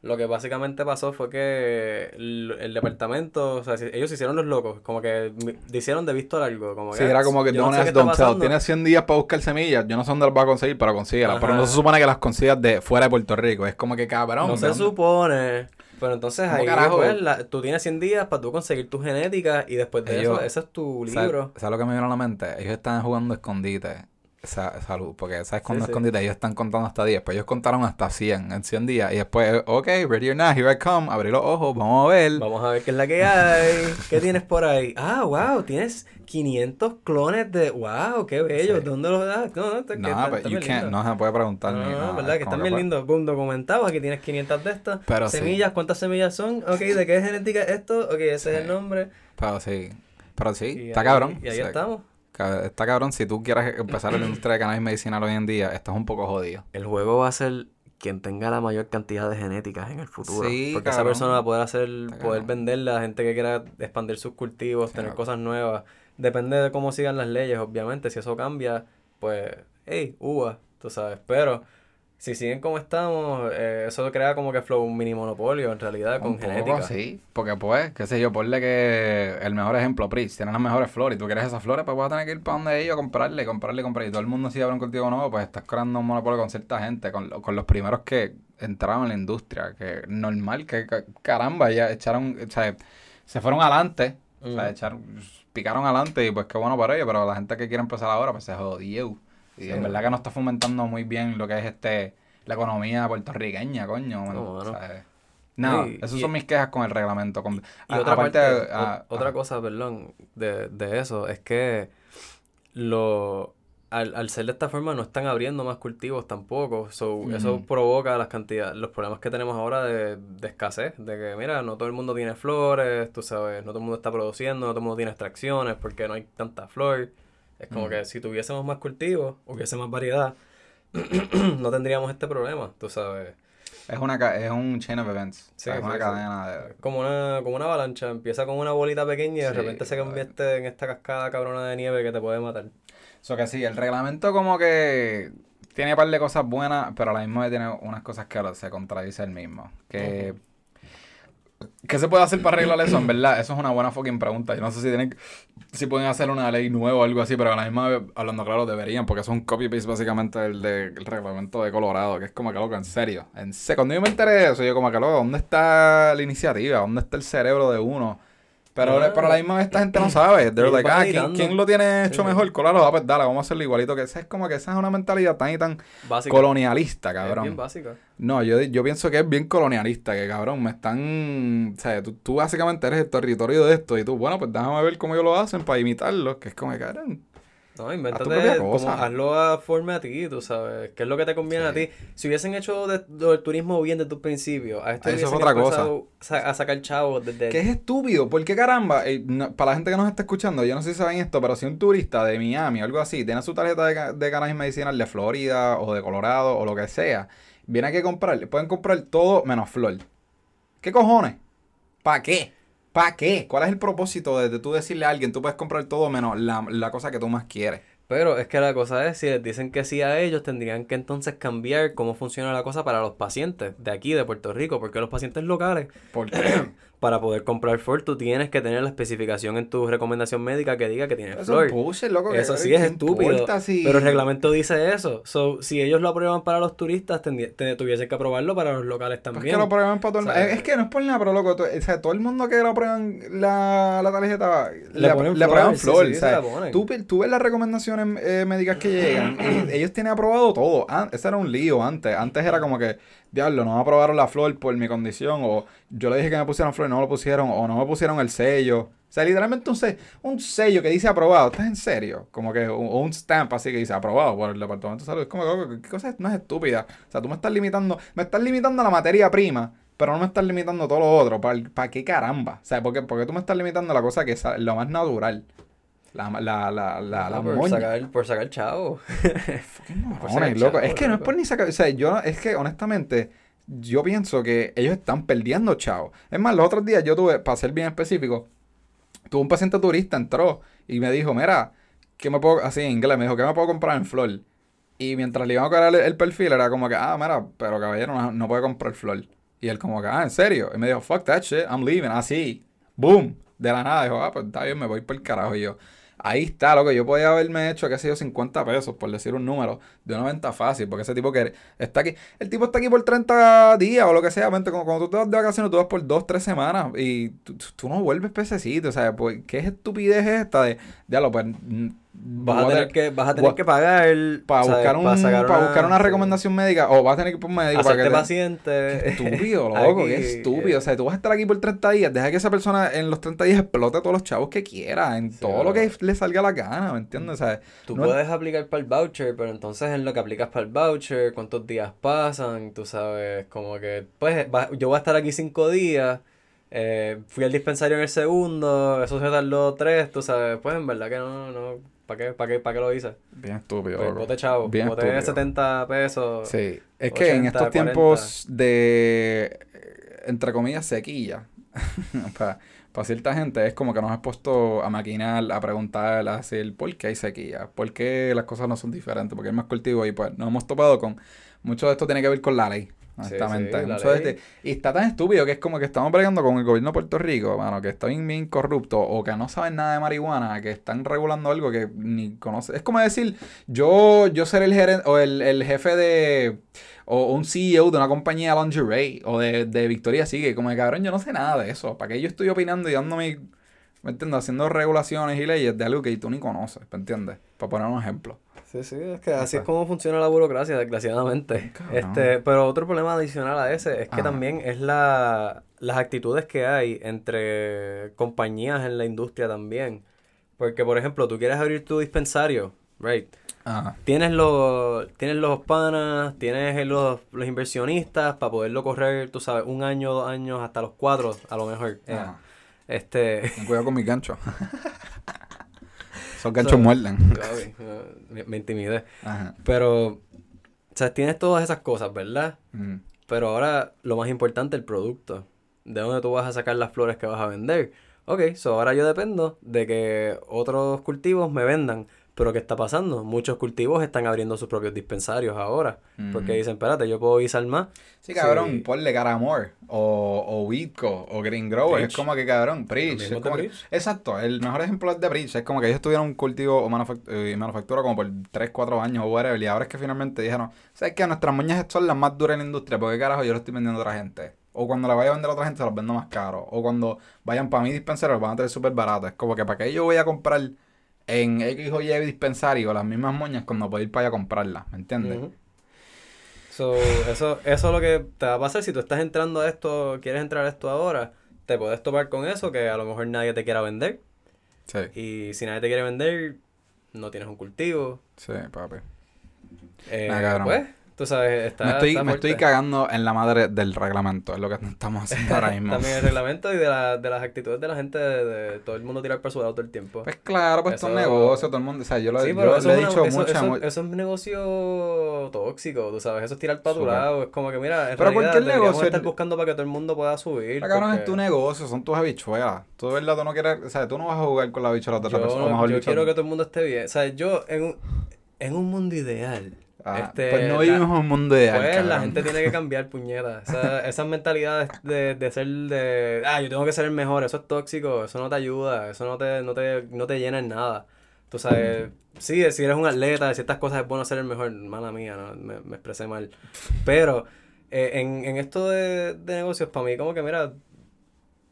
lo que básicamente pasó fue que el, el departamento, o sea, ellos se hicieron los locos, como que hicieron de visto largo, como que... Sí, era como que yo no sé don't tell. Tienes 100 días para buscar semillas. Yo no sé dónde las vas a conseguir, pero consíguelas. Pero no se supone que las consigas de fuera de Puerto Rico. Es como que cabrón. No ¿de se supone. Pero entonces ¿Cómo ahí carajo? pues, la- tú tienes 100 días para tú conseguir tu genética y después de Ellos- eso, ese es tu ¿Sabes libro. ¿sabes lo que me vino a la mente? Ellos están jugando escondite. Sa- salud, porque sabes cuando Sí, sí. ellos están contando hasta 10, pues ellos contaron hasta 100 en 100 días y después, ok, ready or not, here I come, abrí los ojos, vamos a ver. Vamos a ver qué es la que hay. ¿Qué tienes por ahí? Ah, wow, tienes 500 clones de... Wow, qué bello. Sí. ¿Dónde los das? No, no, está- No, está- pero está you can't, no se puede preguntar No, ni no, nada. verdad, que están bien pues- lindos. Boom, documentado. Aquí tienes 500 de estas. Pero semillas, ¿cuántas semillas son? Ok, ¿de qué genética es esto? Ok, ese es el nombre. Pero sí, pero sí, Y está ahí- cabrón. Y ahí O sea, estamos. Está cabrón, si tú quieres empezar en la industria de cannabis medicinal hoy en día, estás un poco jodido. El juego va a ser quien tenga la mayor cantidad de genéticas en el futuro. Sí, porque esa persona va a poder hacer, Está poder cabrón. venderle a gente que quiera expandir sus cultivos, Sí, tener cosas nuevas. Depende de cómo sigan las leyes, obviamente. Si eso cambia, pues, hey, uva, tú sabes. Pero si siguen como estamos, eh, eso crea como que flow un mini monopolio en realidad con Un poco, genética. sí, porque pues, qué sé yo, ponle que el mejor ejemplo, Pris, tienen las mejores flores y tú quieres esas flores, pues vas a tener que ir para donde ellos a comprarle, comprarle, comprarle. Y todo el mundo si abre un cultivo nuevo, pues estás creando un monopolio con cierta gente, con, con los primeros que entraron en la industria, que normal, que ca- caramba, ya echaron, o sea, se fueron adelante, o sea, echaron, picaron adelante y pues qué bueno para ellos, pero la gente que quiere empezar ahora, pues se jodió. Y Sí, en verdad que no está fomentando muy bien lo que es este la economía puertorriqueña, coño. No, o mano. sea, no, Sí, esas y- son mis quejas con el reglamento. Con, Y a- otra aparte, parte, a- o- otra a- cosa, perdón, de, de eso, es que lo al, al ser de esta forma no están abriendo más cultivos tampoco. So, Eso provoca las cantidades, los problemas que tenemos ahora de, de escasez, de que mira, no todo el mundo tiene flores, tú sabes, no todo el mundo está produciendo, no todo el mundo tiene extracciones porque no hay tanta flor. Es como que si tuviésemos más cultivos, hubiese más variedad, no tendríamos este problema, tú sabes. Es, una, es un chain of events. Sí, o sea, es una sí. cadena de... Como una, como una avalancha, empieza con una bolita pequeña y de Sí, repente se brother. convierte en esta cascada cabrona de nieve que te puede matar. So que sí, el reglamento como que tiene un par de cosas buenas, pero a la misma vez tiene unas cosas que se contradice el mismo. Que... ¿Qué se puede hacer para arreglar eso? En verdad, eso es una buena fucking pregunta. Yo no sé si tienen, si pueden hacer una ley nueva o algo así, pero a la misma hablando claro, deberían, porque es un copy-paste básicamente del, del reglamento de Colorado, que es como que loco, en serio. En serio, cuando yo me enteré de eso, yo como que loco, ¿dónde está la iniciativa? ¿Dónde está el cerebro de uno? Pero, Ah. pero a la misma vez esta gente no sabe. They're like, ah, ¿quién, quién lo tiene hecho Sí. mejor? Colorado, ah, pues dale, vamos a hacerlo igualito que esa. Es como que esa es una mentalidad tan y tan Básica. colonialista, Es bien cabrón. básica. No, yo, yo pienso que es bien colonialista, que cabrón, me están... O sea, tú, tú básicamente eres el territorio de esto y tú, bueno, pues déjame ver cómo ellos lo hacen para imitarlo, que es como que, cabrón. No, invéntate, como cosa. hazlo a forma a ti, tú sabes, qué es lo que te conviene a ti. Si hubiesen hecho de- del turismo bien desde tu principio, a esto Eso es otra cosa. empezado sa- a sacar chavos desde... Que es estúpido, porque caramba, eh, no- para la gente que nos está escuchando, yo no sé si saben esto, pero si un turista de Miami o algo así tiene su tarjeta de, de cannabis medicinal de Florida o de Colorado o lo que sea, viene aquí a comprar, pueden comprar todo menos flor. ¿Qué cojones? ¿Para qué? ¿Para qué? ¿Cuál es el propósito de, de tú decirle a alguien, tú puedes comprar todo menos la, la cosa que tú más quieres? Pero es que la cosa es, si les dicen que sí a ellos, tendrían que entonces cambiar cómo funciona la cosa para los pacientes de aquí, de Puerto Rico, porque los pacientes locales, Porque para poder comprar Flor, tú tienes que tener la especificación en tu recomendación médica que diga que tiene eso Flor. loco. que- Eso sí ¿qué es estúpido. si- Pero el reglamento dice eso. So, si ellos lo aprueban para los turistas, tuviesen que aprobarlo para los locales Pues también. que lo aprueban para todo el O sea, mundo. Es que no es por nada, pero loco, to- o sea, todo el mundo que lo aprueban la, la tarjeta le, aprueban flor, sí, sí, o sea, tú, ve- tú ves las recomendaciones eh, médicas que llegan. ellos tienen aprobado todo. An- ese era un lío antes. Antes era como que, diablo, no me aprobaron la flor por mi condición. O yo le dije que me pusieran flor y no lo pusieron. O no me pusieron el sello. O sea, literalmente un, se- un sello que dice aprobado. ¿Estás en serio? Como que un, un stamp así que dice aprobado por el Departamento de Salud. Es como que, ¿qué cosa no es estúpida? O sea, tú me estás limitando, me estás limitando la materia prima, pero no me estás limitando todo lo otro. ¿Para qué caramba? O sea, ¿por qué, por qué tú me estás limitando la cosa que es lo más natural? La, la, la, la, la Ah, por, moña. sacar, por sacar chavo. Fucking por morrones, sacar loco. chavo, Es que no es por ni sacar. O sea, yo, es que honestamente, yo pienso que ellos están perdiendo chavo. Es más, los otros días yo tuve, para ser bien específico, tuve un paciente turista, entró y me dijo, mira, ¿qué me puedo, así en inglés, me dijo, ¿qué me puedo comprar en flor? Y mientras le iban a el, el perfil, era como que, ah, mira, pero caballero, no, no puede comprar flor. Y él como que, ah, ¿en serio? Y me dijo, fuck that shit, I'm leaving, así. Boom. De la nada, dijo, ah, pues está bien, me voy por el carajo. Y yo, ahí está, lo que yo podía haberme hecho, qué sé yo, 50 pesos, por decir un número, de una venta fácil, porque ese tipo que está aquí, el tipo está aquí por 30 días o lo que sea, como cuando tú te vas de vacaciones, tú vas por 2, 3 semanas y tú, no vuelves pececito, o sea, pues, ¿qué estupidez es esta de, ya lo, pues Vas a, tener que, vas a tener que pagar para buscar, un, para, para buscar una recomendación médica o vas a tener que ir por un médico para que paciente. Qué estúpido, loco, qué estúpido. O sea, tú vas a estar aquí por 30 días, deja que esa persona en los 30 días explote a todos los chavos que quiera, en todo lo que le salga la gana, ¿me entiendes? O sea, tú puedes aplicar para el voucher, pero entonces en lo que aplicas para el voucher, cuántos días pasan, tú sabes, como que, pues, yo voy a estar aquí 5 días. Eh, fui al dispensario en el segundo, eso se tardó tres, tú sabes, pues en verdad que no, no, ¿Para qué, para qué, para qué lo hice? Bien estúpido. Pues, bote chavo. Bien bote 70 pesos. Sí. Es que en estos tiempos de, entre comillas, sequilla, para, para cierta gente es como que nos hemos puesto a maquinar, a preguntar, a decir, ¿por qué hay sequía? ¿Por qué las cosas no son diferentes? ¿Por qué hay más cultivo? Y pues nos hemos topado con... Mucho de esto tiene que ver con la ley honestamente. y está tan estúpido que es como que estamos peleando con el gobierno de Puerto Rico, mano, que está bien, bien corrupto o que no saben nada de marihuana, que están regulando algo que ni conoce. Es como decir, yo, yo ser el gerente o el, jefe de o un CEO de una compañía lingerie o de, de Victoria Sigue, como de cabrón, yo no sé nada de eso. ¿Para qué yo estoy opinando y dándome, ¿me entiendes? Haciendo regulaciones y leyes de algo que tú ni conoces, ¿me entiendes? Para poner un ejemplo. Sí, sí, es que así es como funciona la burocracia, desgraciadamente. Este, pero otro problema adicional a ese es que también es la, las actitudes que hay entre compañías en la industria también. Porque, por ejemplo, tú quieres abrir tu dispensario, right? Tienes los, tienes los panas, tienes los, los inversionistas para poderlo correr, tú sabes, un año, dos años, hasta los cuatro, a lo mejor. Eh, este... Cuidado con mi gancho. Esos ganchos muerden. me, me, intimidé. Pero, o sea, tienes todas esas cosas, ¿verdad? Mm. Pero ahora lo más importante, el producto. ¿De dónde tú vas a sacar las flores que vas a vender? Ok, so ahora yo dependo de que otros cultivos me vendan pero ¿qué está pasando? Muchos cultivos están abriendo sus propios dispensarios ahora. Porque dicen, espérate, yo puedo guisar más. Sí, cabrón, ponle Caramore o, o Witco o Green Grower. Es como que, cabrón, Preach. Es como exacto, el mejor ejemplo es de Preach. Es como que ellos tuvieron un cultivo o eh, manufactura como por 3, 4 años o whatever. Y ahora es que finalmente dijeron, ¿sabes qué? Nuestras moñas son las más duras en la industria. porque carajo yo lo estoy vendiendo a otra gente? O cuando la vaya a vender a otra gente, se los vendo más caro. O cuando vayan para mi dispensario, los van a tener súper baratos. Es como que para que yo voy a comprar en X o Y dispensario las mismas moñas cuando puedo ir para allá a comprarlas, ¿me entiendes? so, eso, eso es lo que te va a pasar si tú estás entrando a esto, quieres entrar a esto ahora, te puedes topar con eso, que a lo mejor nadie te quiera vender. Sí. Y si nadie te quiere vender, no tienes un cultivo. Sí, papi. Eh, pues, Tú sabes, está, me estoy, me estoy cagando en la madre del reglamento, es lo que estamos haciendo ahora mismo. También el reglamento y de, la, de las actitudes de la gente, de, todo el mundo tirar por su lado todo el tiempo. Pues claro, pues esto es un negocio, todo el mundo, o sea, yo lo, sí, yo he dicho eso, mucho. Eso, es un negocio tóxico, tú sabes, eso es tirar para tu lado, es como que mira, en pero realidad, cualquier negocio estar buscando para que todo el mundo pueda subir. Acá no es tu negocio, son tus habichuelas. Tú de verdad tú no quieres, o sea, tú no vas a jugar con la habichuela de otra persona. Yo quiero que todo el mundo esté bien, o sea, yo en un, en un mundo ideal Ah, este, pues no vivimos en un mundo de Pues la gente tiene que cambiar, puñeta. Esa, esas mentalidades de, de ser de, ah, yo tengo que ser el mejor, eso es tóxico, eso no te ayuda, eso no te, no te, no te llena en nada. Tú sabes, sí, si eres un atleta, ciertas cosas es bueno ser el mejor, mala mía, ¿no? me, me expresé mal. Pero eh, en, en esto de, de negocios, para mí como que, mira,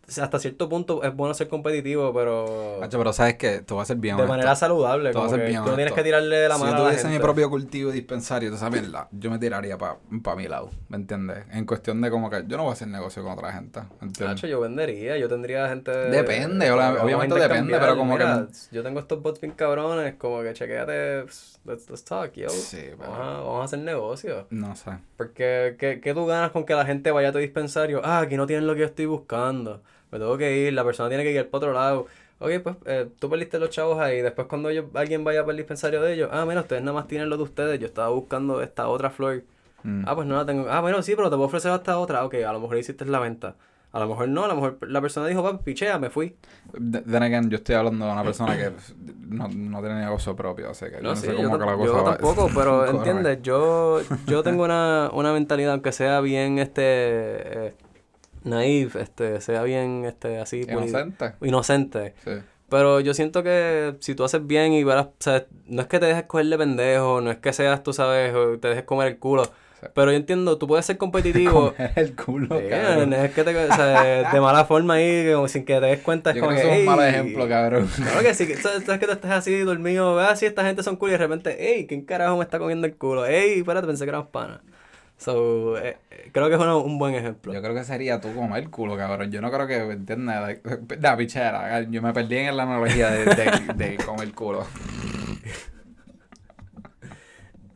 hasta cierto punto es bueno ser competitivo, pero. pero sabes que tú vas a ser bien. De manera saludable. Tú vas a ser bien. Tú no tienes que tirarle la mano. Si yo tuviese mi propio cultivo y dispensario, tú sabes, yo me tiraría para pa mi lado. ¿Me entiendes? En cuestión de como que yo no voy a hacer negocio con otra gente. ¿entiendes? yo vendería. Yo tendría gente. Depende, obviamente depende, pero como que. Yo tengo estos bots bien cabrones, como que chequeate. Let's, let's talk, yo. Sí, pero... vamos, a, vamos a hacer negocio. No sé. Porque, ¿qué, ¿qué tú ganas con que la gente vaya a tu dispensario? Ah, aquí no tienen lo que yo estoy buscando me tengo que ir, la persona tiene que ir para otro lado. Ok, pues eh, tú perdiste los chavos ahí. Después, cuando alguien vaya para el dispensario de ellos, ah, mira, ustedes nada más tienen lo de ustedes. Yo estaba buscando esta otra flor. Mm. Ah, pues no la tengo. Ah, bueno, sí, pero te puedo ofrecer esta otra. Ok, a lo mejor hiciste la venta. A lo mejor no, a lo mejor la persona dijo, papi, pichea, me fui. Then again, yo estoy hablando de una persona que no, no tiene negocio propio, así que yo No, sí, sé yo, cómo que la cosa yo tampoco, pero entiendes, yo, yo tengo una, una mentalidad, aunque sea bien, este, eh, naive, este, sea bien, este, así, Inocente. inocente. Sí. Pero yo siento que si tú haces bien y verás, o sea, no es que te dejes coger de pendejo, no es que seas, tú sabes, o te dejes comer el culo. Pero yo entiendo, tú puedes ser competitivo. Comer el culo, Sí, cabrón. es que te, o sea, de mala forma ahí, como sin que te des cuenta. Es Yo como creo que eso es un mal ejemplo, cabrón. Claro que sí, que- sabes que tú estás así dormido, ah, sí, esta gente son cool y de repente, ey, ¿quién carajo me está comiendo el culo? Ey, espérate, pensé que éramos panas. So, eh, eh, creo que es una- un buen ejemplo. Yo creo que sería tú comer el culo, cabrón. Yo no creo que, ¿entiendes? Like, La pichera. Yo me perdí en la analogía de, de, de comer culo.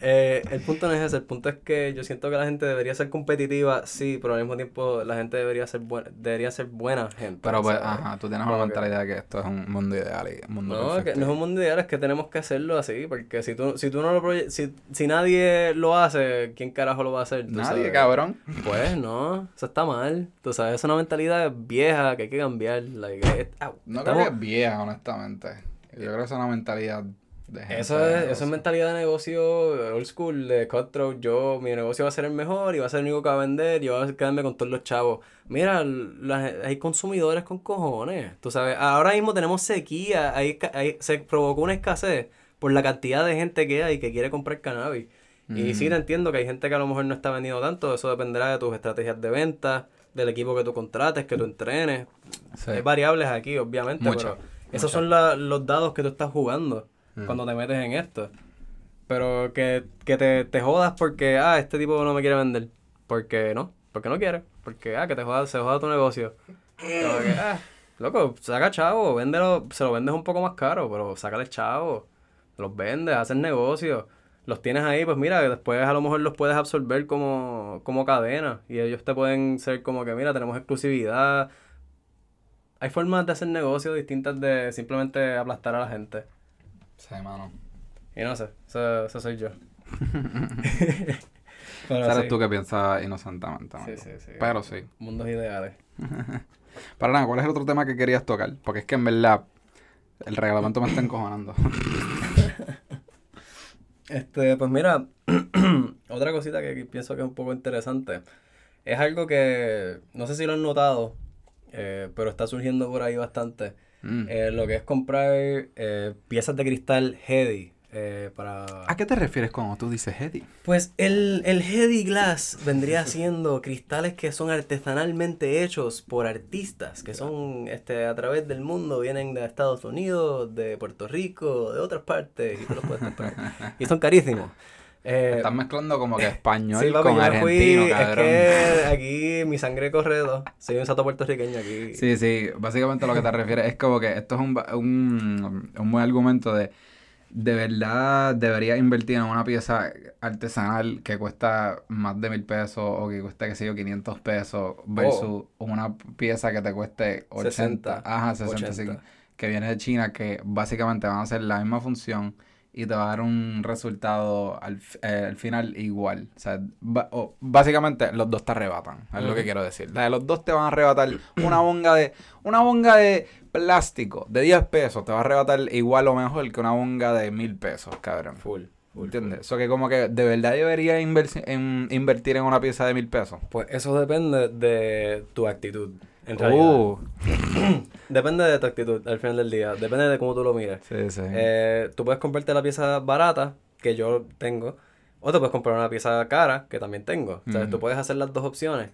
Eh, el punto no es ese, el punto es que yo siento que la gente debería ser competitiva, sí, pero al mismo tiempo la gente debería ser buena, debería ser buena gente. Pero pues, ¿sabes? ajá, tú tienes una que- mentalidad de que esto es un mundo ideal y un mundo No, que no es un mundo ideal, es que tenemos que hacerlo así, porque si tú, si tú no lo proye- si, si nadie lo hace, ¿quién carajo lo va a hacer? Tú Nadie, sabes. cabrón. Pues no, eso está mal. Tú sabes, es una mentalidad vieja que hay que cambiar. like, au, No estamos- creo que es vieja, honestamente. Yo creo que es una mentalidad. Eso es, eso es mentalidad de negocio old school, de cutthroat. Yo, mi negocio va a ser el mejor y va a ser el único que va a vender y yo voy a quedarme con todos los chavos. Mira, hay consumidores con cojones. Tú sabes, ahora mismo tenemos sequía, hay, hay- se provocó una escasez por la cantidad de gente que hay que quiere comprar cannabis. Y sí, te entiendo que hay gente que a lo mejor no está vendiendo tanto, eso dependerá de tus estrategias de venta, del equipo que tú contrates, que tú entrenes. Sí. Hay variables aquí, obviamente, pero esos son la- los dados que tú estás jugando Mm. cuando te metes en esto. Pero que, que te, te jodas porque, ah, este tipo no me quiere vender. Porque no, porque no quiere. Porque, ah, que te jodas, se joda tu negocio. Ah, loco, saca chavo, véndelo, se lo vendes un poco más caro, pero sácale chavo. Los vendes, haces negocio. Los tienes ahí, pues mira, después a lo mejor los puedes absorber como, como cadena. Y ellos te pueden ser como que, mira, tenemos exclusividad. Hay formas de hacer negocios distintas de simplemente aplastar a la gente. Sí, mano. Y no sé, eso, eso soy yo. Pero Sabes sí. tú que piensas inocentemente, Sí, sí, sí. Pero sí. Mundos ideales. Para nada, ¿cuál es el otro tema que querías tocar? Porque es que en verdad el reglamento me está encojonando. Este, pues mira, otra cosita que pienso que es un poco interesante. Es algo que, no sé si lo han notado, eh, pero está surgiendo por ahí bastante. Mm. Eh, lo que es comprar eh, piezas de cristal heady eh, para... ¿A qué te refieres cuando tú dices Eddie? Pues el, el Heady Glass vendría siendo cristales que son artesanalmente hechos por artistas, que son este, a través del mundo, vienen de Estados Unidos, de Puerto Rico, de otras partes, y tú los puedes comprar. y son carísimos. Eh, Estás mezclando como que español sí, papi, con fui, argentino, es cabrón. que aquí mi sangre corre dos. Soy un sato puertorriqueño aquí. Sí, sí, básicamente lo que te refieres es como que esto es un, un, un buen argumento de de verdad debería invertir en una pieza artesanal que cuesta más de mil pesos o que cuesta, qué sé yo, 500 pesos versus una pieza que te cueste 80, 60, ajá, 60, 80. sí, que viene de China que básicamente van a hacer la misma función y te va a dar un resultado al, eh, al final igual. O sea, básicamente los dos te arrebatan, es lo que quiero decir. Los dos te van a arrebatar una bonga de una bonga de plástico de 10 pesos, te va a arrebatar igual o mejor que una bonga de mil pesos, cabrón. Full. full, ¿Entiendes? Eso que como que de verdad debería en- invertir en una pieza de mil pesos. Pues eso depende de tu actitud. En realidad. Uh, Depende de tu actitud al final del día. Depende de cómo tú lo mires. sí, sí. Eh, tú puedes comprarte la pieza barata, que yo tengo, o te puedes comprar una pieza cara, que también tengo. O sea, tú puedes hacer las dos opciones.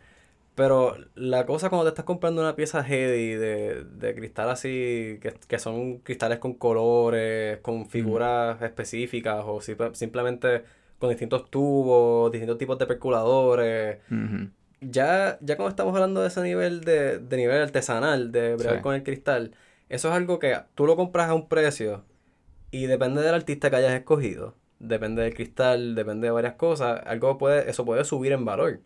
Pero la cosa cuando te estás comprando una pieza heavy de, de cristal así, que, que son cristales con colores, con figuras específicas, o si- simplemente con distintos tubos, distintos tipos de perculadores. Ya, ya cuando estamos hablando de ese nivel de, de nivel artesanal, de bregar Sí. con el cristal, eso es algo que tú lo compras a un precio y depende del artista que hayas escogido, depende del cristal, depende de varias cosas, algo puede, eso puede subir en valor.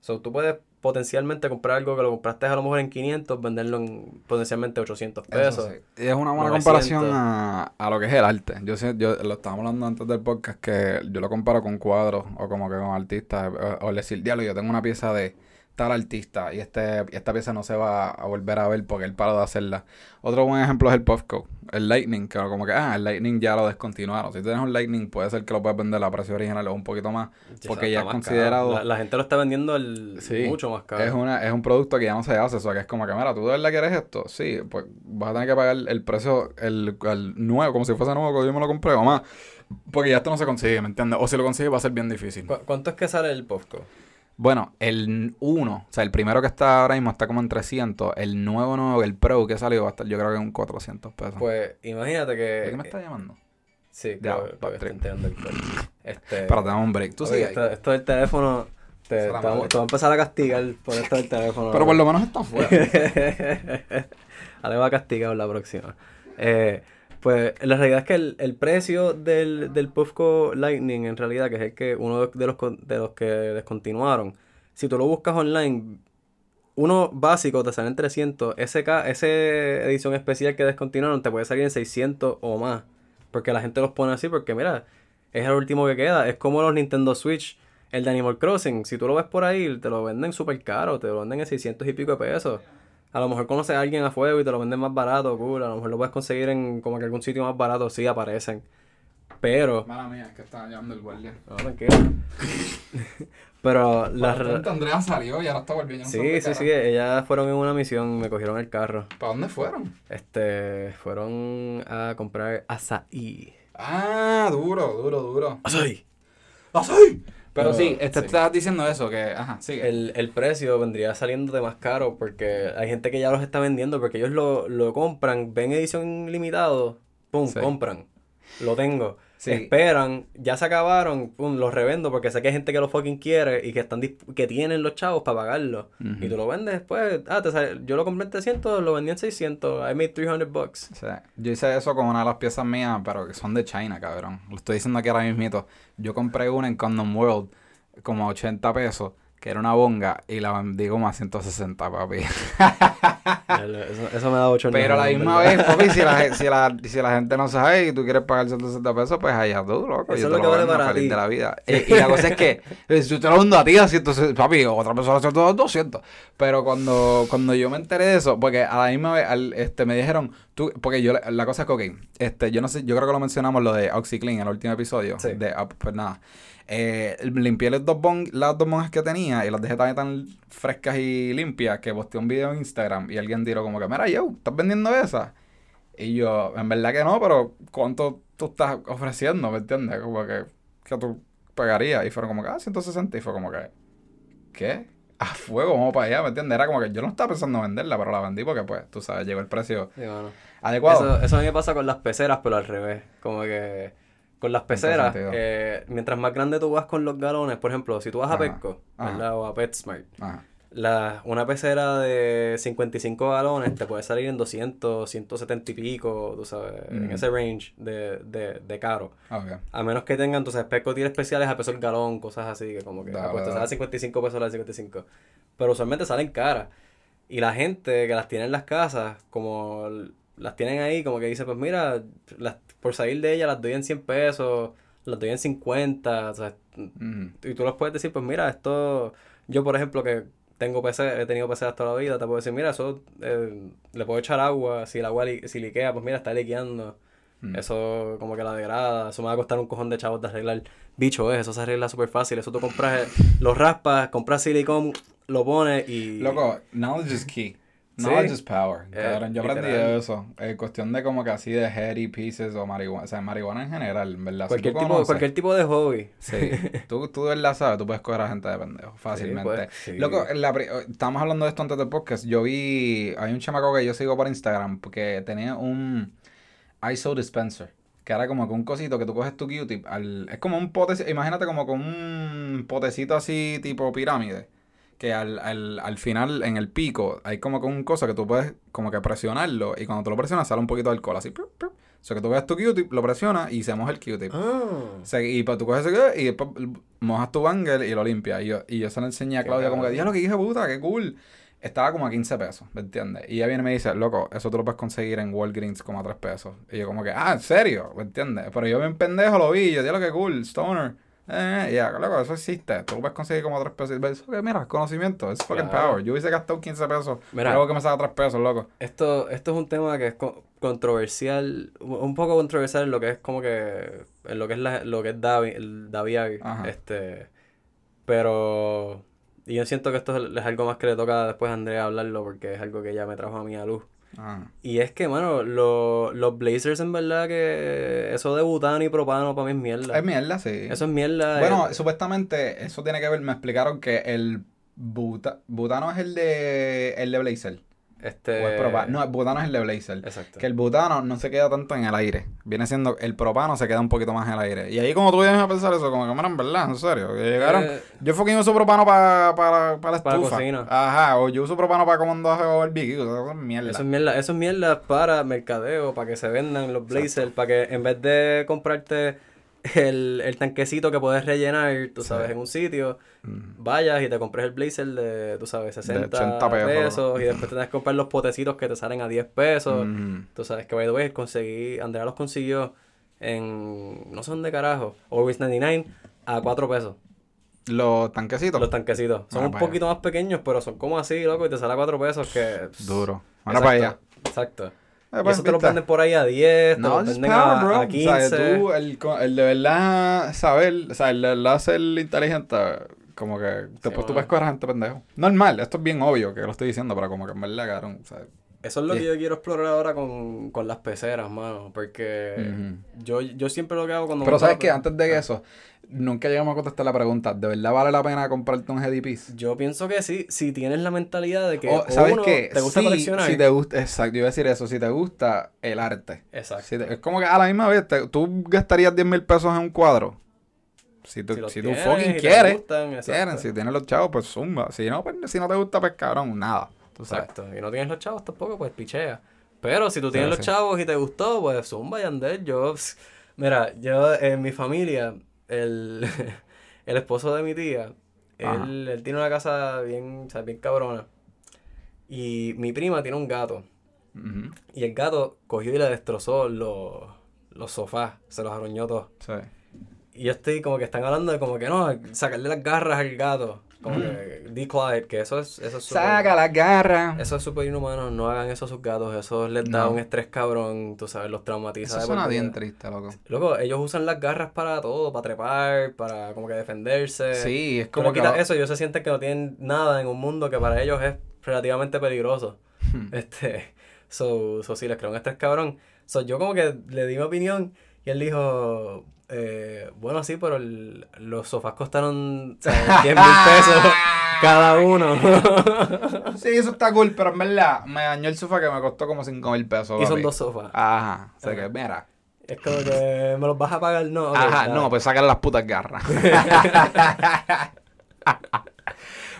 So, tú puedes potencialmente comprar algo que lo compraste a lo mejor en 500, venderlo en potencialmente 800 Eso pesos. sí. Y es una buena 900. comparación a, a lo que es el arte. Yo, yo lo estábamos hablando antes del podcast que yo lo comparo con cuadros o como que con artistas. O, o decir, diablo, yo tengo una pieza de tal artista y este esta pieza no se va a volver a ver porque él paró de hacerla. Otro buen ejemplo es el Puffco, el Lightning, que como que, ah, el Lightning ya lo descontinuaron. Si tienes un Lightning, puede ser que lo puedas vender a precio original o un poquito más, porque ya es considerado... La, gente lo está vendiendo el, mucho más caro. Es, una, es un producto que ya no se hace, o sea, que es como que, mira, ¿tú de verdad quieres esto? Sí, pues vas a tener que pagar el precio, el, el nuevo, como si fuese nuevo que yo me lo compré o más. Porque ya esto no se consigue, ¿me entiendes? O si lo consigues va a ser bien difícil. ¿Cuánto es que sale el Puffco? Bueno, el 1, o sea, el primero que está ahora mismo está como en 300. El nuevo, nuevo, el Pro que salió va a estar, yo creo que en 400 pesos. Pues imagínate que. ¿De qué me estás llamando? Sí, claro, estoy entendiendo el este, Pero te un break. Tú sí. Esto, del teléfono. Te, va a empezar a castigar por esto del teléfono. Pero por lo menos está fuera. Ahora va a castigar la próxima. Eh, pues la realidad es que el, precio del, del Puffco Lightning, en realidad, que es el que uno de los, de los que descontinuaron, si tú lo buscas online, uno básico te sale en 300, ese, ese edición especial que descontinuaron te puede salir en 600 o más. Porque la gente los pone así, porque mira, es el último que queda. Es como los Nintendo Switch, el de Animal Crossing. Si tú lo ves por ahí, te lo venden súper caro, te lo venden en 600 y pico de pesos. A lo mejor conoces a alguien a fuego y te lo venden más barato, cool. A lo mejor lo puedes conseguir en como que algún sitio más barato, sí aparecen. Pero. Mala mía, es que estaba llamando el guardia. No, tranquilo. Pero la. Andrea salió y ahora está volviendo. Sí, sí, sí. Ellas fueron en una misión, me cogieron el carro. ¿Para dónde fueron? Este. Fueron a comprar azaí. Ah, duro, duro, duro. Azaí. ¡Azaí! Pero, sí, este, estás diciendo eso, que, ajá, sí. El, el precio vendría saliendo de más caro porque hay gente que ya los está vendiendo porque ellos lo, lo compran, ven edición limitado, pum, compran. Lo tengo. Esperan, ya se acabaron, pum, los revendo porque sé que hay gente que lo fucking quiere y que están que tienen los chavos para pagarlo. Y tú lo vendes después, ah, te yo lo compré en 300, lo vendí en 600, I made 300 bucks. Sí. Yo hice eso con una de las piezas mías, pero que son de China, cabrón. Lo estoy diciendo aquí ahora mismito. Yo compré una en Condom World como a 80 pesos que era una bonga, y la vendí como a 160, papi. eso, me da 8 Pero a la misma vez, papi, si la, si, la, si la gente no sabe y tú quieres pagar 160 pesos, pues allá tú, loco. Eso yo te lo, vale para feliz de la vida. y, la cosa es que, eh, si te lo vendo a ti a 160, papi, otra persona a 200. Pero cuando, cuando yo me enteré de eso, porque a la misma vez este, me dijeron, tú, porque yo, la cosa es que, ok, este, yo no sé, yo creo que lo mencionamos lo de OxyClean en el último episodio. Sí. De, ah, pues nada. Eh, limpié las dos, las dos monjas que tenía y las dejé tan, tan frescas y limpias que posteé un video en Instagram y alguien dijo como que, mira, yo, ¿estás vendiendo esas? Y yo, en verdad que no, pero ¿cuánto tú estás ofreciendo? ¿Me entiendes? Como que, que tú pagarías. Y fueron como que, ah, 160. Y fue como que, ¿qué? A fuego, vamos para allá, ¿me entiendes? Era como que yo no estaba pensando en venderla, pero la vendí porque, pues, tú sabes, llegó el precio adecuado. Eso, eso a mí me pasa con las peceras, pero al revés. Como que con las peceras, eh, mientras más grande tú vas con los galones, por ejemplo, si tú vas a Petco, O a PetSmart, la, una pecera de 55 galones te puede salir en 200, 170 y pico, tú sabes, en mm. ese range de, de, de caro. A menos que tengan, entonces, Petco tiene especiales a peso el galón, cosas así, que como que dale, pues, te sale 55 pesos la 55. Pero usualmente salen caras. Y la gente que las tiene en las casas, como las tienen ahí, como que dice, pues mira, las por salir de ella las doy en 100 pesos, las doy en 50, o sea, y tú les puedes decir, pues mira, esto, yo por ejemplo que tengo PC, he tenido PC toda la vida, te puedo decir, mira, eso eh, le puedo echar agua, si el agua si liquea, pues mira, está liqueando. Eso como que la degrada, eso me va a costar un cojón de chavos de arreglar. Bicho, es, eso se arregla súper fácil, eso tú compras, eh, lo raspas, compras silicón, lo pones y... Loco, knowledge is key. Knowledge is power. Eh, yo aprendí eso. Es cuestión de como que así de heady pieces o marihuana. O sea, marihuana en general, ¿verdad? Cualquier, tipo, cualquier tipo de hobby. Sí. tú, tú verdad sabes, tú puedes coger a gente de pendejo fácilmente. Pues, Loco, la, estamos hablando de esto antes del podcast. Yo vi. Hay un chamaco que yo sigo por Instagram porque tenía un ISO dispenser. Que era como que un cosito que tú coges tu Q-tip. es como un pote. Imagínate como con un potecito así tipo pirámide que al, al, al, final, en el pico, hay como que un cosa que tú puedes como que presionarlo y cuando tú lo presionas sale un poquito de alcohol, así. O sea, que tú coges tu Q-tip, lo presionas y se moja el Q-tip. Ah. O sea, y pues tú coges ese y después mojas tu banger y lo limpias. Y yo, y yo se lo enseñé a Claudia como que, lo que dije, puta, qué cool. Estaba como a 15 pesos, ¿me entiendes? Y ella viene y me dice, loco, eso tú lo puedes conseguir en Walgreens como a 3 pesos. Y yo como que, ah, ¿en serio? ¿Me entiendes? Pero yo bien pendejo lo vi, yo, lo que cool, Stoner. Eh, ya, loco, eso existe. Tú puedes conseguir como 3 pesos. Eso que, mira, conocimiento, es fucking Claro. power. Yo hubiese gastado 15 pesos. Mira. Luego que me saca 3 pesos, loco. Esto, esto es un tema que es co- controversial, un poco controversial en lo que es como que, en lo que es la, lo que es Davi, el Ajá. este, pero y yo siento que esto es, es algo más que le toca después a Andrea hablarlo porque es algo que ella me trajo a mí a luz. Ah. Y es que, mano, lo- los Blazers en verdad que eso de butano y propano para mí es mierda. Es mierda, sí. Eso es mierda. Bueno, eh, supuestamente eso tiene que ver, me explicaron que el buta, butano es el de el de Blazer. Este, O es propa- no, el butano es el de Blazer. Exacto. Que el butano no se queda tanto en el aire. Viene siendo, el propano se queda un poquito más en el aire. Y ahí como tú vienes a pensar eso, como que, en verdad, en serio. Que llegaron, Eh, yo fucking uso propano para para para la Para estufa. cocina. Ajá, o yo uso propano para comandaje o barbecue. Eso es mierda. Eso es mierda, eso es mierda para mercadeo, para que se vendan los blazers, para que en vez de comprarte el, el tanquecito que puedes rellenar, tú Sí. sabes, en un sitio, Mm. vayas y te compres el blazer de, tú sabes, 60 80 pesos. y después tienes que comprar los potecitos que te salen a 10 pesos. Mm. Tú sabes que, by the way, conseguí, Andrea los consiguió en, no sé dónde carajo, Always 99 a 4 pesos. Los tanquecitos. Los tanquecitos. Son Ah, un poquito más pequeños, pero son como así, loco, y te sale a 4 pesos que... Duro. Ahora para allá. Exacto. Eh, Y pues, eso te lo venden por ahí a 10, te No, lo es venden power, a, bro. a 15. O sea, tú, el, el de verdad saber, o sea, el de verdad ser inteligente, como que después tú mano. puedes coger a gente pendejo. Normal, esto es bien obvio que lo estoy diciendo, pero como que en verdad, cabrón, o sea, Eso es lo Sí. que yo quiero explorar ahora con, con las peceras, mano. Porque yo, yo siempre lo que hago cuando Pero me sabes que antes de eso, nunca llegamos a contestar la pregunta, ¿de verdad vale la pena comprarte un heady piece? Yo pienso que sí, si tienes la mentalidad de que O, ¿Sabes uno, qué? te gusta Sí, coleccionar. Si te gusta, exacto, yo iba a decir eso, si te gusta el arte. Exacto. Si te- es como que a la misma vez, te- tú gastarías 10 mil pesos en un cuadro. Si tú, Si si tú tienes fucking quieres, gustan, quieren, si tienes los chavos, pues zumba. Si no, pues si no te gusta, pues cabrón, nada. Tú sabes. Exacto. Y no tienes los chavos tampoco, pues pichea. Pero si tú tienes los sí. chavos y te gustó, pues zumba y andel. Yo, pss, mira, yo en mi familia, el, el esposo de mi tía, él, él tiene una casa bien, o sea, bien cabrona. Y mi prima tiene un gato. Y el gato cogió y le destrozó los, los sofás, se los arruñó todos. sí. Y yo estoy como que están hablando de como que no, sacarle las garras al gato. Como que declare, que eso es, eso es súper- Saca la garra. Eso es súper inhumano, no hagan eso a sus gatos, eso les da No. un estrés cabrón, tú sabes, los traumatiza. Eso suena bien triste, loco. Loco, ellos usan las garras para todo, para trepar, para como que defenderse. Sí, es Como como quitas eso, ellos se sienten que no tienen nada en un mundo que para ellos es relativamente peligroso. Hmm. Este, so, so sí, les creo un estrés cabrón. So, yo como que le di mi opinión y él dijo, eh, bueno, sí, pero el- los sofás costaron ¿sabes? 10 mil pesos cada uno. Sí, eso está cool, pero en verdad me dañó el sofá que me costó como 5 mil pesos. y son dos sofás. Ajá. O sea que, mira. Es como que me los vas a pagar, no. Ajá, no, pues sacar las putas garras.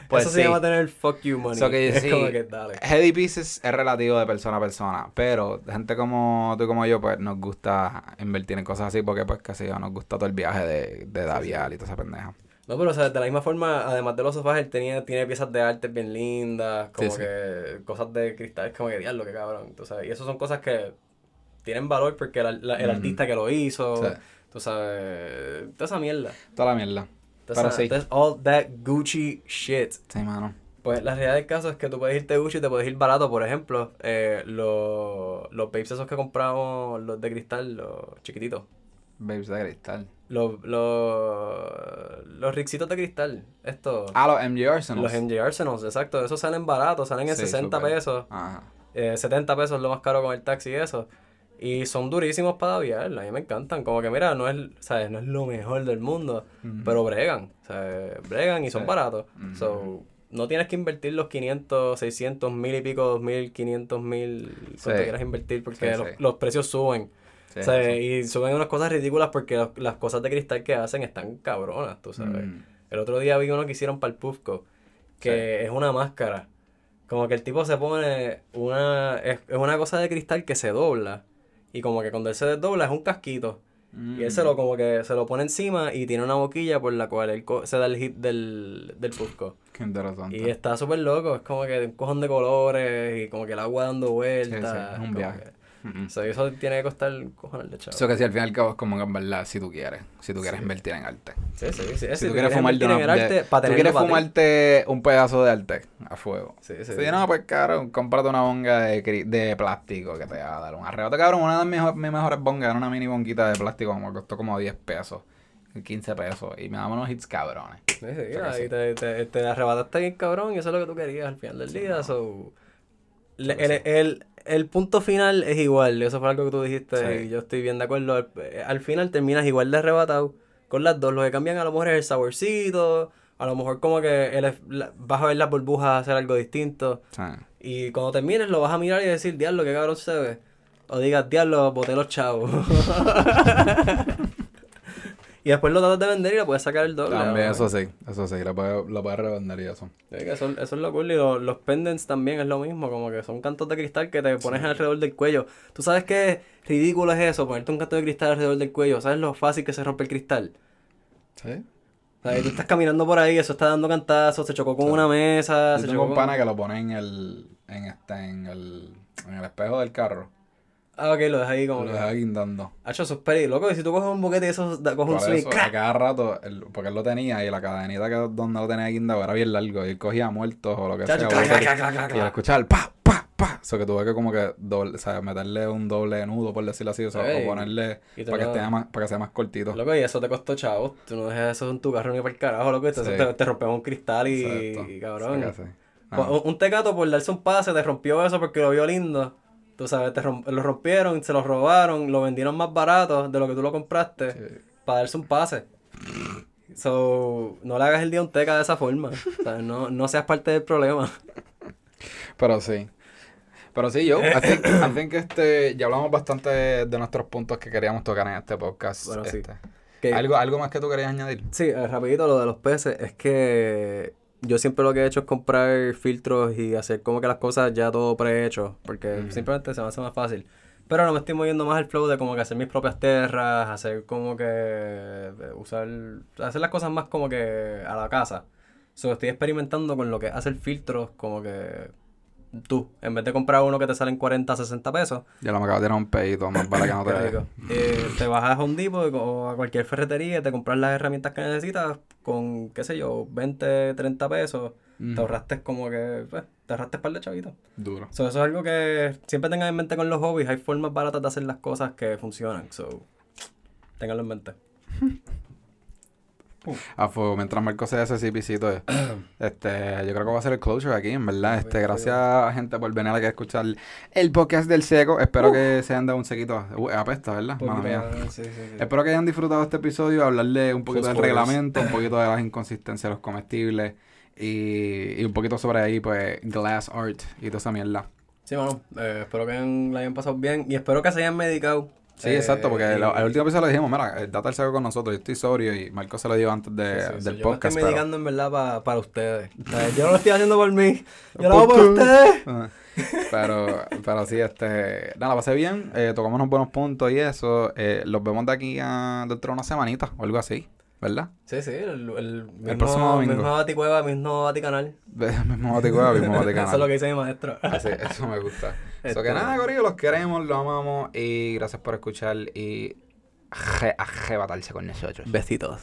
pues Eso sí. se llama tener fuck you money. So que es sí, como que dale. Heady pieces es relativo de persona a persona, pero gente como tú y como yo, pues nos gusta invertir en cosas así porque pues casi yo nos gusta todo el viaje de, de Davial y toda esa pendeja. No, pero o sea, de la misma forma, además de los sofás, él tenía, tiene piezas de arte bien lindas, como Sí, que cosas de cristal, como que diablo, que cabrón, tú sabes. Y eso son cosas que tienen valor porque el, la- el Ujú. artista que lo hizo, tú sabes, toda esa mierda. Toda la mierda. Toda Pero sí. that's all that Gucci shit. Sí, mano. Pues la realidad del caso es que tú puedes irte Gucci y te puedes ir barato, por ejemplo, eh, los, los babes esos que compramos, los de cristal, los chiquititos. Babes de cristal. Los, los, los rixitos de cristal, estos. Ah, los MG Arsenals. Los MJ Arsenals, exacto. Esos salen baratos, salen en Sí, 60 súper. pesos. Ajá. eh, 70 pesos lo más caro con el taxi y eso. Y son durísimos para aviar, a mí me encantan. Como que mira, no es, ¿sabes? No es lo mejor del mundo, pero bregan. ¿sabes? Bregan y son Sí. baratos. Ujú. So, no tienes que invertir los 500, 600, mil y pico, 2000, 500 mil, cuanto Sí. quieras invertir, porque Sí, los, precios suben. Sí, O sea, eso. y suben unas cosas ridículas porque los- las cosas de cristal que hacen están cabronas, tú sabes. Mm. El otro día vi uno que hicieron para el Pufco, que es una máscara. Como que el tipo se pone una... Es, es una cosa de cristal que se dobla. Y como que cuando él se desdobla es un casquito. Y él se Mm. lo como que se lo pone encima y tiene una boquilla por la cual él co- se da el hit del, del Pufco. Qué interesante. Y está súper loco, es como que un cojón de colores y como que el agua dando vueltas. Sí, sí, es un como So, eso tiene que costar cojones de chavo. Eso que si al fin y al cabo es como verdad, si tú quieres, si tú quieres invertir en arte. Sí, sí, sí. Si, tú quieres fumarte el arte, de- para tú quieres fumarte un pedazo de arte a fuego. Sí, sí. Si no, pues caro, cómprate una bonga de, de plástico que te va a dar un arrebato, cabrón. Una de mis, mis mejores bongas era una mini bonguita de plástico, como costó como 10 pesos, 15 pesos. Y me daban unos hits cabrones. Sí, sí, sí. te, te, te arrebataste bien cabrón y eso es lo que tú querías al final del día. So, el, el, el punto final es igual, eso fue algo que tú dijiste Sí. y yo estoy bien de acuerdo. Al, al final terminas igual de arrebatado con las dos. Lo que cambian a lo mejor es el saborcito, a lo mejor como que el- la- vas a ver las burbujas hacer algo distinto. Sea, Y cuando termines lo vas a mirar y decir, diablo, qué cabrón se ve. O digas, diablo, boté los chavos. y después lo tratas de vender y le puedes sacar el doble. también, eso sí, eso sí, lo puedes puedes revender y eso. Sí, que eso, eso es lo cool. Y lo- los pendants también es lo mismo. Como que son cantos de cristal que te pones alrededor del cuello. ¿Tú sabes qué ridículo es eso? Ponerte un canto de cristal alrededor del cuello. ¿Sabes lo fácil que se rompe el cristal? Sí. O sea, tú estás caminando por ahí, eso está dando cantazos, se chocó con una mesa, Yo se tengo chocó un con... pana que lo pone en el, en este, en el, en el espejo del carro. Ah, ok, lo dejas ahí como Lo que... deja guindando. Hacho, eso es loco. Y si tú coges un boquete y eso coges un Por swing, a cada rato, él- porque él lo tenía y la cadenita que donde lo tenía guindado era bien largo y él cogía muertos o lo que Chacho, sea. clac, bote- clac, clac, clac, y al escuchar el pa, pa, pa. Eso que tuve que como que doble, o sea, meterle un doble nudo, por decirlo así, o sea, Ey, o ponerle para que, más, para que sea más cortito. Loco, y eso te costó chavos. Tú no dejas eso en tu carro ni para el carajo, loco. Entonces Sí. te, te rompemos un cristal y, y cabrón. O sea. Ah, Un, un tecato por darse un pase te rompió eso porque lo vio lindo. Tú sabes, te romp- lo rompieron, se lo robaron, lo vendieron más barato de lo que tú lo compraste sí. para darse un pase. So, no le hagas el día un teca de esa forma. O sea, no, no seas parte del problema. Pero sí. Pero sí, yo, I think, I think este, ya hablamos bastante de, de nuestros puntos que queríamos tocar en este podcast. Bueno, este. ¿Algo, ¿Algo más que tú querías añadir? Sí, eh, rapidito lo de los peces, es que yo siempre lo que he hecho es comprar filtros y hacer como que las cosas ya todo prehecho, porque simplemente se me hace más fácil. Pero no me estoy moviendo más al flow de como que hacer mis propias tierras, hacer como que eh, usar, hacer las cosas más como que a la casa. So, estoy experimentando con lo que hacer filtros como que tú, en vez de comprar uno que te salen 40, 60 pesos, Ya lo me acabo de tirar un pedito, más para que no te. Eh, te vas a Home Depot o a cualquier ferretería, te compras las herramientas que necesitas con, qué sé yo, 20, 30 pesos. Te ahorraste como que, pues, te ahorraste par de chavitos. Duro. So, eso es algo que siempre tengan en mente con los hobbies. Hay formas baratas de hacer las cosas que funcionan. So, ténganlo en mente. A fuego, mientras Marco se hace ese pisito, este, yo creo que va a ser el closure aquí, en verdad. Este, gracias, gente, por venir aquí a escuchar el podcast del seco. Espero que se hayan dado un sequito. Uh, apesta, ¿verdad? Mía. Sí, sí, sí. Espero que hayan disfrutado este episodio, hablarle un poquito del reglamento, un poquito de las inconsistencias de los comestibles y, y un poquito sobre ahí, pues, glass art y toda esa mierda. Sí, mano. Eh, espero que la hayan pasado bien y espero que se hayan medicado. Sí, Eh, exacto, porque y- lo- al último episodio le dijimos, mira, eh, el seco con nosotros, yo estoy sobrio y Marco se lo dio antes de, Sí, sí, sí. del Yo podcast. me estoy pero- medicando en verdad pa- para ustedes. O sea, yo no lo estoy haciendo por mí. Yo lo hago por ustedes. Ajá. Pero, pero sí, este, nada, pasé bien, eh, tocamos unos buenos puntos y eso, eh, los vemos de aquí a dentro de una semanita o algo así, ¿verdad? Sí, sí, el, el mismo, próximo domingo. mismo Baticueva, mismo Baticanal. mismo Baticueva, mismo Vaticano. Eso es lo que dice mi maestro. Así, eso me gusta. Eso que Este- nada, Corillo, los queremos, los amamos y gracias por escuchar y aje- ajebatarse con nosotros. Besitos.